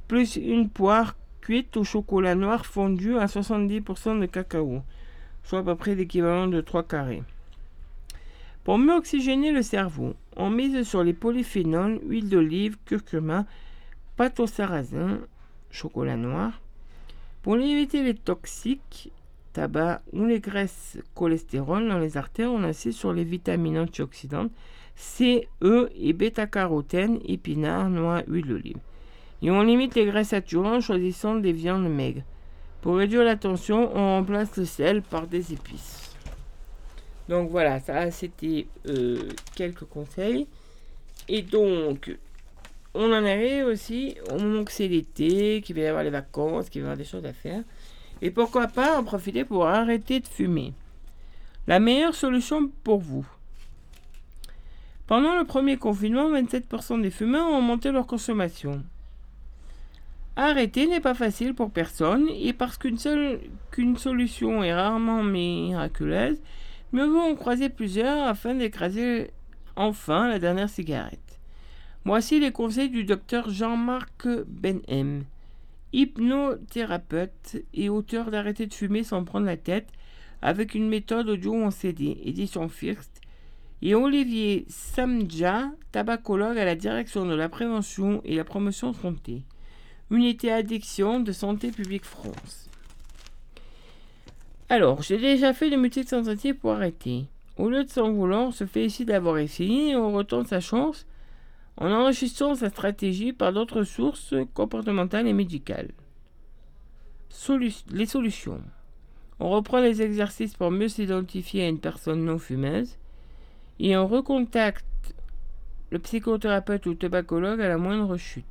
plus une poire cuite au chocolat noir fondu à 70% de cacao, soit à peu près l'équivalent de 3 carrés. Pour mieux oxygéner le cerveau, on mise sur les polyphénols, huile d'olive, curcuma, pâte au sarrasin, chocolat noir. Pour éviter les toxiques, tabac ou les graisses cholestérol dans les artères, on insiste sur les vitamines antioxydantes C, E et bêta-carotène, épinards, noix, huile d'olive. Et on limite les graisses saturées en choisissant des viandes maigres. Pour réduire la tension, on remplace le sel par des épices. Donc voilà, ça c'était euh, quelques conseils. Et donc, on en arrive aussi au moment que c'est l'été, qu'il va y avoir les vacances, qu'il va y avoir des choses à faire. Et pourquoi pas en profiter pour arrêter de fumer. La meilleure solution pour vous, pendant le premier confinement, 27% des fumeurs ont augmenté leur consommation. Arrêter n'est pas facile pour personne et parce qu'une seule qu'une solution est rarement miraculeuse, mieux vaut en croiser plusieurs afin d'écraser enfin la dernière cigarette. Voici les conseils du docteur Jean-Marc Benhem, hypnothérapeute et auteur d'Arrêter de fumer sans prendre la tête avec une méthode audio en CD, édition First, et Olivier Samdja, tabacologue à la direction de la prévention et la promotion santé, unité addiction de Santé publique France. Alors, j'ai déjà fait de multiples tentatives pour arrêter. Au lieu de s'en vouloir, on se félicite d'avoir essayé et on retourne sa chance en enrichissant sa stratégie par d'autres sources comportementales et médicales. Les solutions. On reprend les exercices pour mieux s'identifier à une personne non fumeuse et on recontacte le psychothérapeute ou tabacologue à la moindre chute.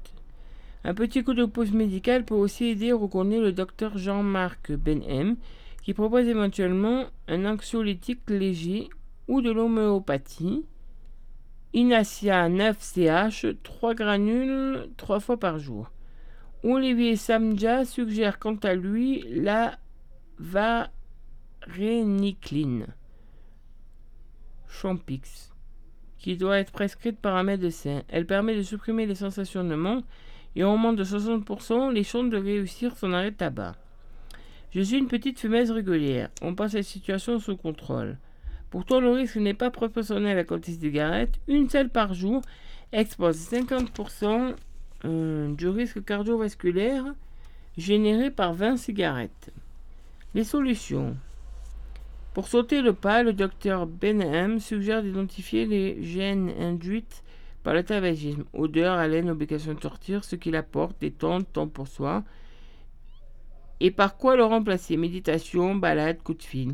Un petit coup de pouce médical peut aussi aider à reconnaître le docteur Jean-Marc Benhem, qui propose éventuellement un anxiolytique léger ou de l'homéopathie. Inacia 9CH, 3 granules 3 fois par jour. Olivier Samja suggère quant à lui la varénicline, Champix, qui doit être prescrite par un médecin. Elle permet de supprimer les sensations de manque et en moins de 60% les chances de réussir son arrêt de tabac. Je suis une petite fumeuse régulière. On passe la situation sous contrôle. Pourtant, le risque n'est pas proportionnel à côté de cigarettes. Une seule par jour expose 50% euh, du risque cardiovasculaire généré par 20 cigarettes. Les solutions. Pour sauter le pas, le docteur Benham suggère d'identifier les gènes induites par le tabagisme. Odeur, haleine, obligation de sortir, ce qu'il apporte, détente, temps pour soi. Et par quoi le remplacer? Méditation, balade, coup de fil.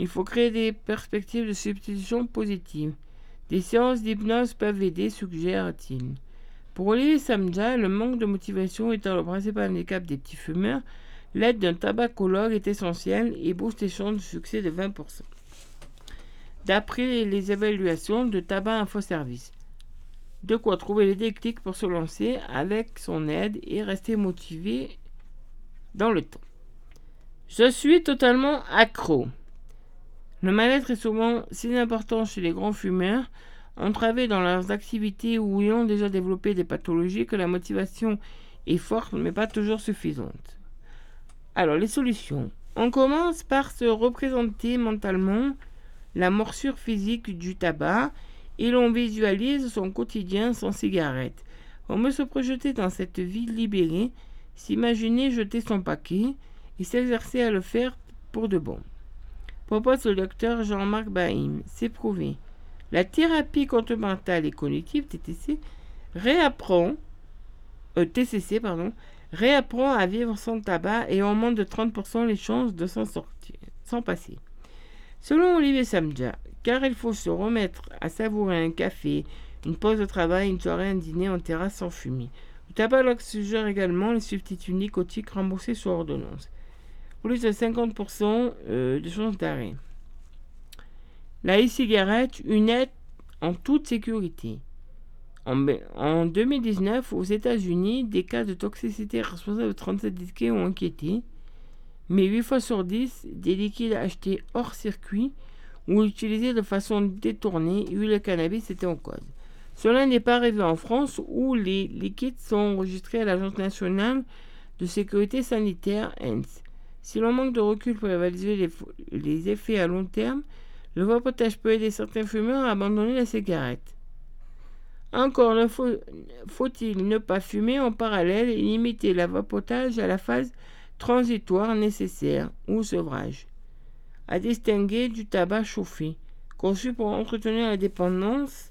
Il faut créer des perspectives de substitution positives. Des séances d'hypnose peuvent aider, suggère-t-il. Pour Olivier Samja, le manque de motivation étant le principal handicap des petits fumeurs, l'aide d'un tabacologue est essentielle et booste les chances de succès de 20%. D'après les évaluations de Tabac Info Service. De quoi trouver les déclics pour se lancer avec son aide et rester motivé dans le temps. Je suis totalement accro. Le mal-être est souvent si important chez les grands fumeurs, entravés dans leurs activités ou ayant déjà développé des pathologies que la motivation est forte mais pas toujours suffisante. Alors les solutions. On commence par se représenter mentalement la morsure physique du tabac et l'on visualise son quotidien sans cigarette. On peut se projeter dans cette vie libérée, s'imaginer jeter son paquet et s'exercer à le faire pour de bon. Propose le docteur Jean-Marc Baïm. C'est prouvé. La thérapie comportementale et cognitive, TTC, réapprend, euh, TCC, réapprend à vivre sans tabac et augmente de 30% les chances de s'en sortir, passer. Selon Olivier Samja, car il faut se remettre à savourer un café, une pause de travail, une soirée, un dîner en terrasse sans fumer. Le tabacologue suggère également les substituts nicotiques remboursés sur ordonnance. Plus de 50% euh, de chances d'arrêt. La e-cigarette, une aide en toute sécurité. En, Be- en 2019, aux États-Unis, des cas de toxicité responsables de 37 disquets ont inquiété, mais 8 fois sur 10, des liquides achetés hors circuit ou utilisés de façon détournée, huile de cannabis était en cause. Cela n'est pas arrivé en France où les liquides sont enregistrés à l'Agence nationale de sécurité sanitaire ENS. Si l'on manque de recul pour évaluer les, effets à long terme, le vapotage peut aider certains fumeurs à abandonner la cigarette. Encore faut-il ne pas fumer en parallèle et limiter le vapotage à la phase transitoire nécessaire ou sevrage? À distinguer du tabac chauffé, conçu pour entretenir la dépendance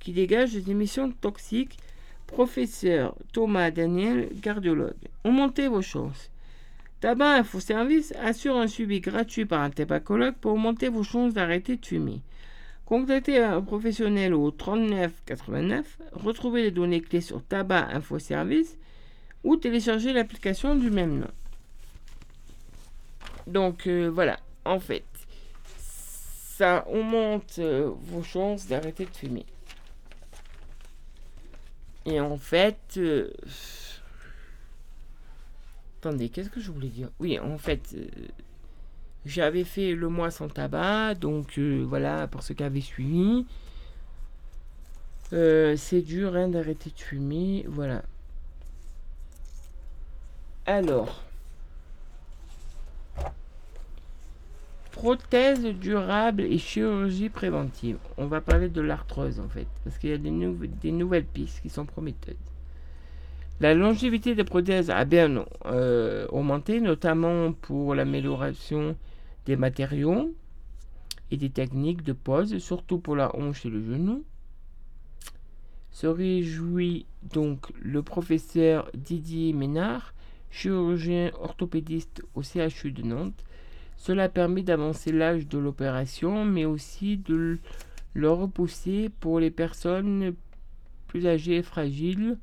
qui dégage des émissions toxiques. Professeur Thomas Daniel, cardiologue. Augmentez vos chances. Tabac Info Service assure un suivi gratuit par un tabacologue pour augmenter vos chances d'arrêter de fumer. Contactez un professionnel au 39 89, retrouvez les données clés sur Tabac Info Service ou téléchargez l'application du même nom. Donc euh, voilà, en fait, ça augmente euh, vos chances d'arrêter de fumer. Et en fait, euh, attendez, qu'est-ce que je voulais dire? Oui, en fait, euh, j'avais fait le mois sans tabac, donc euh, voilà, pour ceux qui avaient suivi. Euh, c'est dur hein, d'arrêter de fumer, voilà. Alors, prothèse durable et chirurgie préventive. On va parler de l'arthrose en fait, parce qu'il y a des, nou- des nouvelles pistes qui sont prometteuses. La longévité des prothèses a bien euh, augmenté, notamment pour l'amélioration des matériaux et des techniques de pose, surtout pour la hanche et le genou. Se réjouit donc le professeur Didier Ménard, chirurgien orthopédiste au CHU de Nantes. Cela permet d'avancer l'âge de l'opération, mais aussi de le repousser pour les personnes plus âgés et fragiles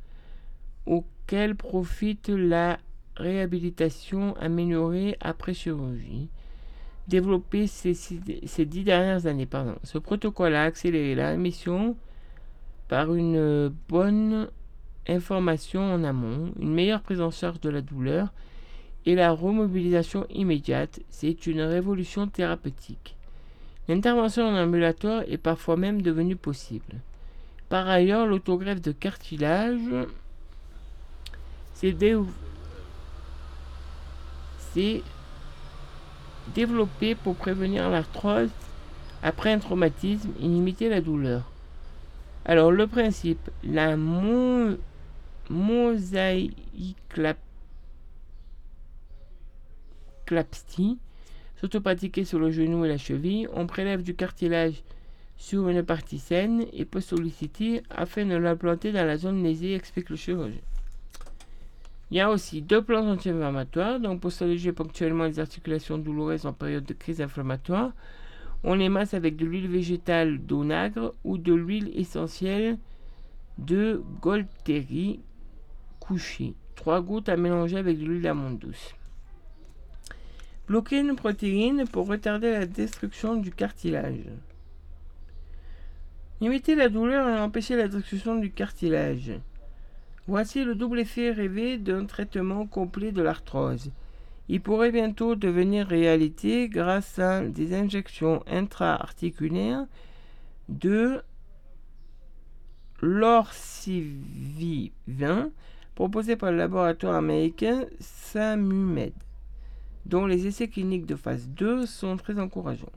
auxquels profite la réhabilitation améliorée après chirurgie développée ces, dix dernières années. Ce protocole a accéléré la rémission par une bonne information en amont, une meilleure prise en charge de la douleur et la remobilisation immédiate. C'est une révolution thérapeutique. L'intervention en ambulatoire est parfois même devenue possible. Par ailleurs, l'autogreffe de cartilage s'est dé- s'est développée pour prévenir l'arthrose après un traumatisme et limiter la douleur. Alors, le principe, la mo- surtout pratiquée sur le genou et la cheville, on prélève du cartilage sur une partie saine et peut solliciter afin de l'implanter dans la zone lésée, explique le chirurgien. Il y a aussi deux plans anti-inflammatoires, donc pour soulager ponctuellement les articulations douloureuses en période de crise inflammatoire, on les masse avec de l'huile végétale d'onagre ou de l'huile essentielle de Golteri couchée. Trois gouttes à mélanger avec de l'huile d'amande douce. Bloquer une protéine pour retarder la destruction du cartilage. Limiter la douleur et empêcher la destruction du cartilage. Voici le double effet rêvé d'un traitement complet de l'arthrose. Il pourrait bientôt devenir réalité grâce à des injections intra-articulaires de l'orcivivin proposé par le laboratoire américain Samumed, dont les essais cliniques de phase 2 sont très encourageants.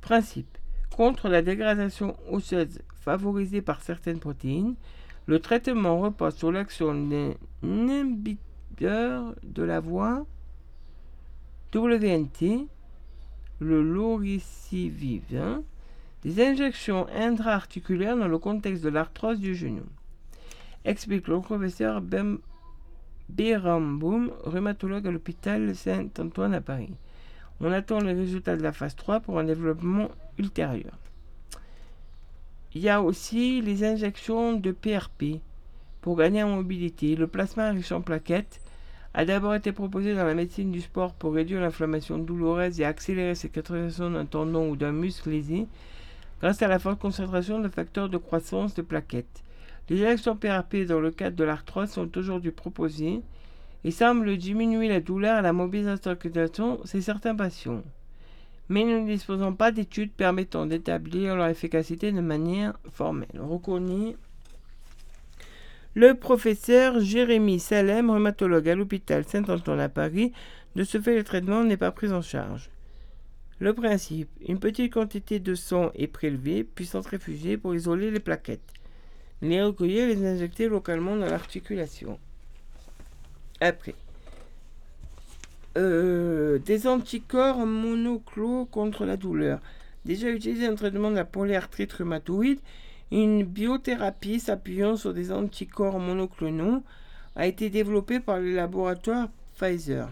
Principe contre la dégradation osseuse favorisée par certaines protéines, le traitement repose sur l'action d'un inhibiteur de la voie WNT, le loricivivin, des injections intra-articulaires dans le contexte de l'arthrose du genou. Explique le professeur Beramboum, rhumatologue à l'hôpital Saint-Antoine à Paris. On attend les résultats de la phase 3 pour un développement ultérieur. Il y a aussi les injections de PRP pour gagner en mobilité. Le plasma riche en plaquettes a d'abord été proposé dans la médecine du sport pour réduire l'inflammation douloureuse et accélérer cicatrisation d'un tendon ou d'un muscle lésé grâce à la forte concentration de facteurs de croissance de plaquettes. Les injections PRP dans le cadre de l'arthrose sont aujourd'hui proposées et semblent diminuer la douleur et la mobilisation chez certains patients. Mais nous ne disposons pas d'études permettant d'établir leur efficacité de manière formelle. Reconnaît le professeur Jérémy Salem, rhumatologue à l'hôpital Saint-Antoine à Paris. De ce fait, le traitement n'est pas pris en charge. Le principe, une petite quantité de sang est prélevée, puis centrifugée pour isoler les plaquettes. Les recueillir et les injecter localement dans l'articulation. Après. Euh, des anticorps monoclonaux contre la douleur. Déjà utilisé dans traitement de la polyarthrite rhumatoïde, une biothérapie s'appuyant sur des anticorps monoclonaux a été développée par le laboratoire Pfizer.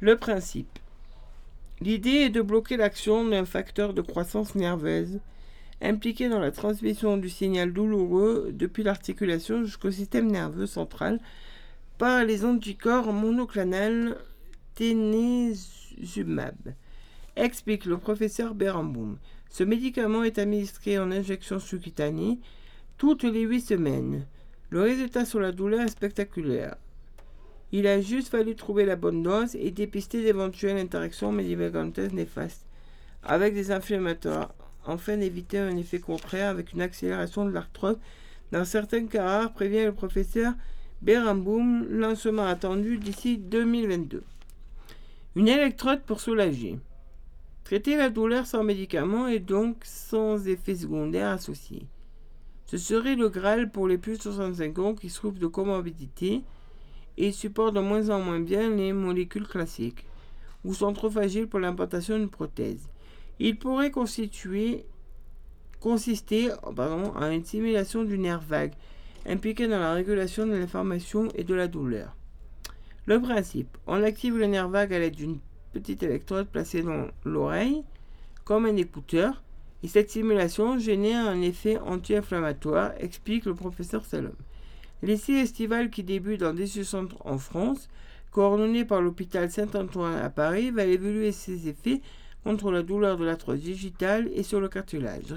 Le principe. L'idée est de bloquer l'action d'un facteur de croissance nerveuse impliqué dans la transmission du signal douloureux depuis l'articulation jusqu'au système nerveux central par les anticorps monoclonales Explique le professeur Beramboum. Ce médicament est administré en injection sous-cutanée toutes les 8 semaines. Le résultat sur la douleur est spectaculaire. Il a juste fallu trouver la bonne dose et dépister d'éventuelles interactions médicamenteuses néfastes avec des inflammatoires, afin d'éviter un effet contraire avec une accélération de l'arthrose. Dans certains cas rares, prévient le professeur Beramboum, lancement attendu d'ici 2022. Une électrode pour soulager. Traiter la douleur sans médicaments et donc sans effets secondaires associés. Ce serait le Graal pour les plus de 65 ans qui souffrent de comorbidité et supportent de moins en moins bien les molécules classiques ou sont trop fragiles pour l'implantation d'une prothèse. Il pourrait constituer, consister pardon, en une simulation du nerf vague impliqué dans la régulation de l'information et de la douleur. Le principe, on active le nerf vague à l'aide d'une petite électrode placée dans l'oreille, comme un écouteur, Et cette stimulation génère un effet anti-inflammatoire, explique le professeur Salom. L'essai estival qui débute dans des centres en France, coordonné par l'hôpital Saint-Antoine à Paris, va évaluer ses effets contre la douleur de l'arthrose digitale et sur le cartilage.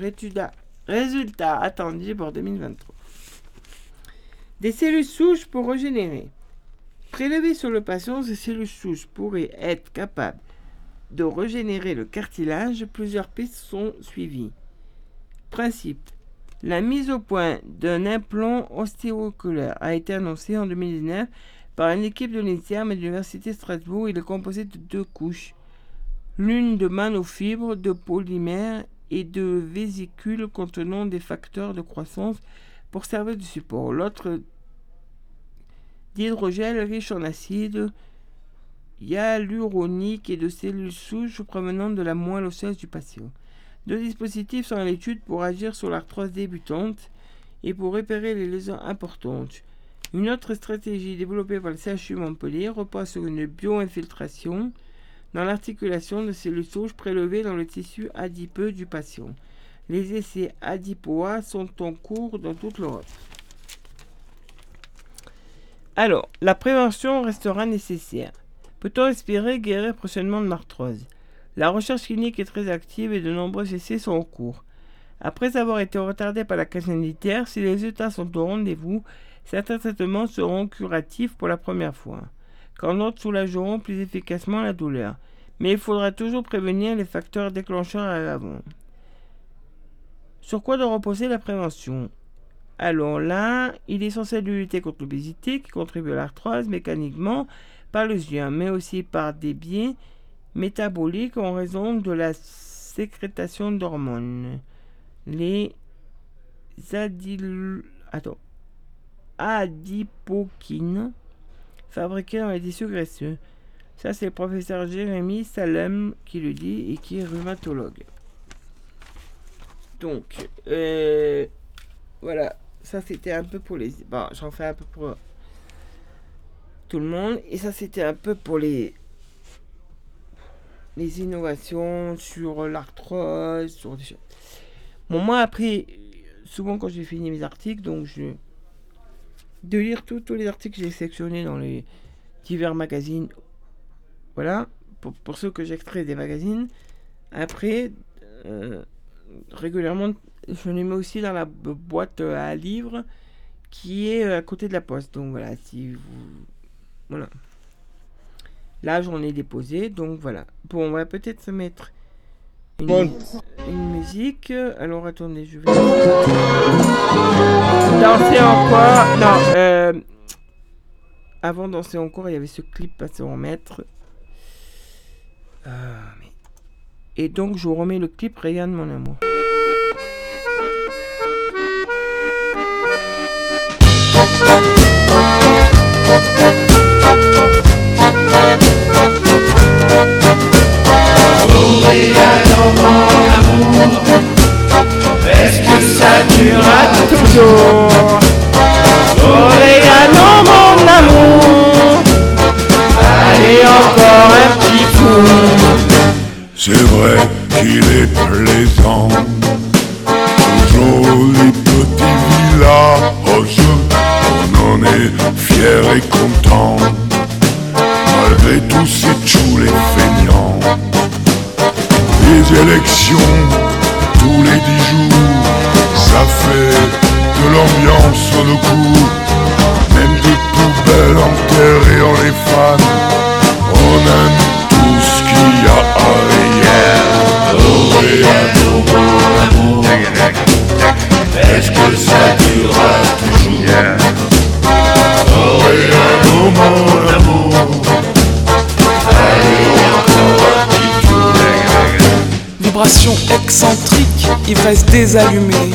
Résultat attendu pour 2023. Des cellules souches pour régénérer. Prélevées sur le patient, ces cellules souches pourraient être capables de régénérer le cartilage. Plusieurs pistes sont suivies. Principe. La mise au point d'un implant ostéoculaire a été annoncée en 2019 par une équipe de l'INSERM et de l'Université de Strasbourg. Il est composé de deux couches. L'une de nanofibres, de polymères et de vésicules contenant des facteurs de croissance pour servir de support. L'autre d'hydrogel riche en acide hyaluronique et de cellules souches provenant de la moelle osseuse du patient. Deux dispositifs sont à l'étude pour agir sur l'arthrose débutante et pour repérer les lésions importantes. Une autre stratégie développée par le CHU Montpellier repose sur une bioinfiltration dans l'articulation de cellules souches prélevées dans le tissu adipeux du patient. Les essais adipois sont en cours dans toute l'Europe. Alors, la prévention restera nécessaire. Peut-on espérer guérir prochainement de l'arthrose? La recherche clinique est très active et de nombreux essais sont en cours. Après avoir été retardés par la crise sanitaire, si les résultats sont au rendez-vous, certains traitements seront curatifs pour la première fois, quand d'autres soulageront plus efficacement la douleur. Mais il faudra toujours prévenir les facteurs déclencheurs à l'avant. Sur quoi doit reposer la prévention? Alors là, il est de lutter contre l'obésité qui contribue à l'arthrose mécaniquement par le yeux, mais aussi par des biais métaboliques en raison de la sécrétation d'hormones. Les adipokines fabriquées dans les tissus graisseux. Ça, c'est le professeur Jérémy Salem qui le dit et qui est rhumatologue. Donc, euh, voilà. Ça, c'était un peu pour les. Bon, j'en fais un peu pour tout le monde. Et ça, c'était un peu pour les. Les innovations sur l'arthrose, sur des choses. Bon, moi, après, souvent quand j'ai fini mes articles, donc je. De lire tous les articles que j'ai sélectionnés dans les divers magazines. Voilà, pour, pour ceux que j'extrais des magazines. Après, euh, régulièrement, je les mets aussi dans la bo- boîte euh, à livres qui est euh, à côté de la poste. Donc voilà, si vous. Voilà. Là, j'en ai déposé, donc voilà. Bon, on va peut-être se mettre une, Bon. une musique. Alors attendez, je vais. Danser encore. Non, euh, avant Danser encore, il y avait ce clip à se remettre. Ah, mais- Et donc, je vous remets le clip Regarde mon amour. Toujours? Oregano, mon amour. Allez, encore un petit coup. C'est vrai qu'il est plaisant, ce joli petit village, on en est fier et content, malgré tous ces tchous les feignants. Les élections, tous les dix jours, ça fait de l'ambiance sur le coup, même des poubelles enterrées en les fans. On aime tout ce qu'il y a à mon amour. Est-ce que ça durera toujours L'Oréal, mon amour. Tour. Vibration excentrique, ivresse désallumée.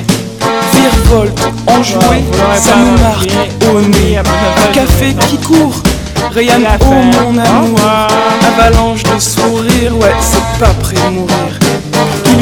Virevolte, enjouée, ça me marque au nez. Un café qui court, rayonne, oh mon amour. Avalanche de sourires, ouais, c'est pas prêt de mourir.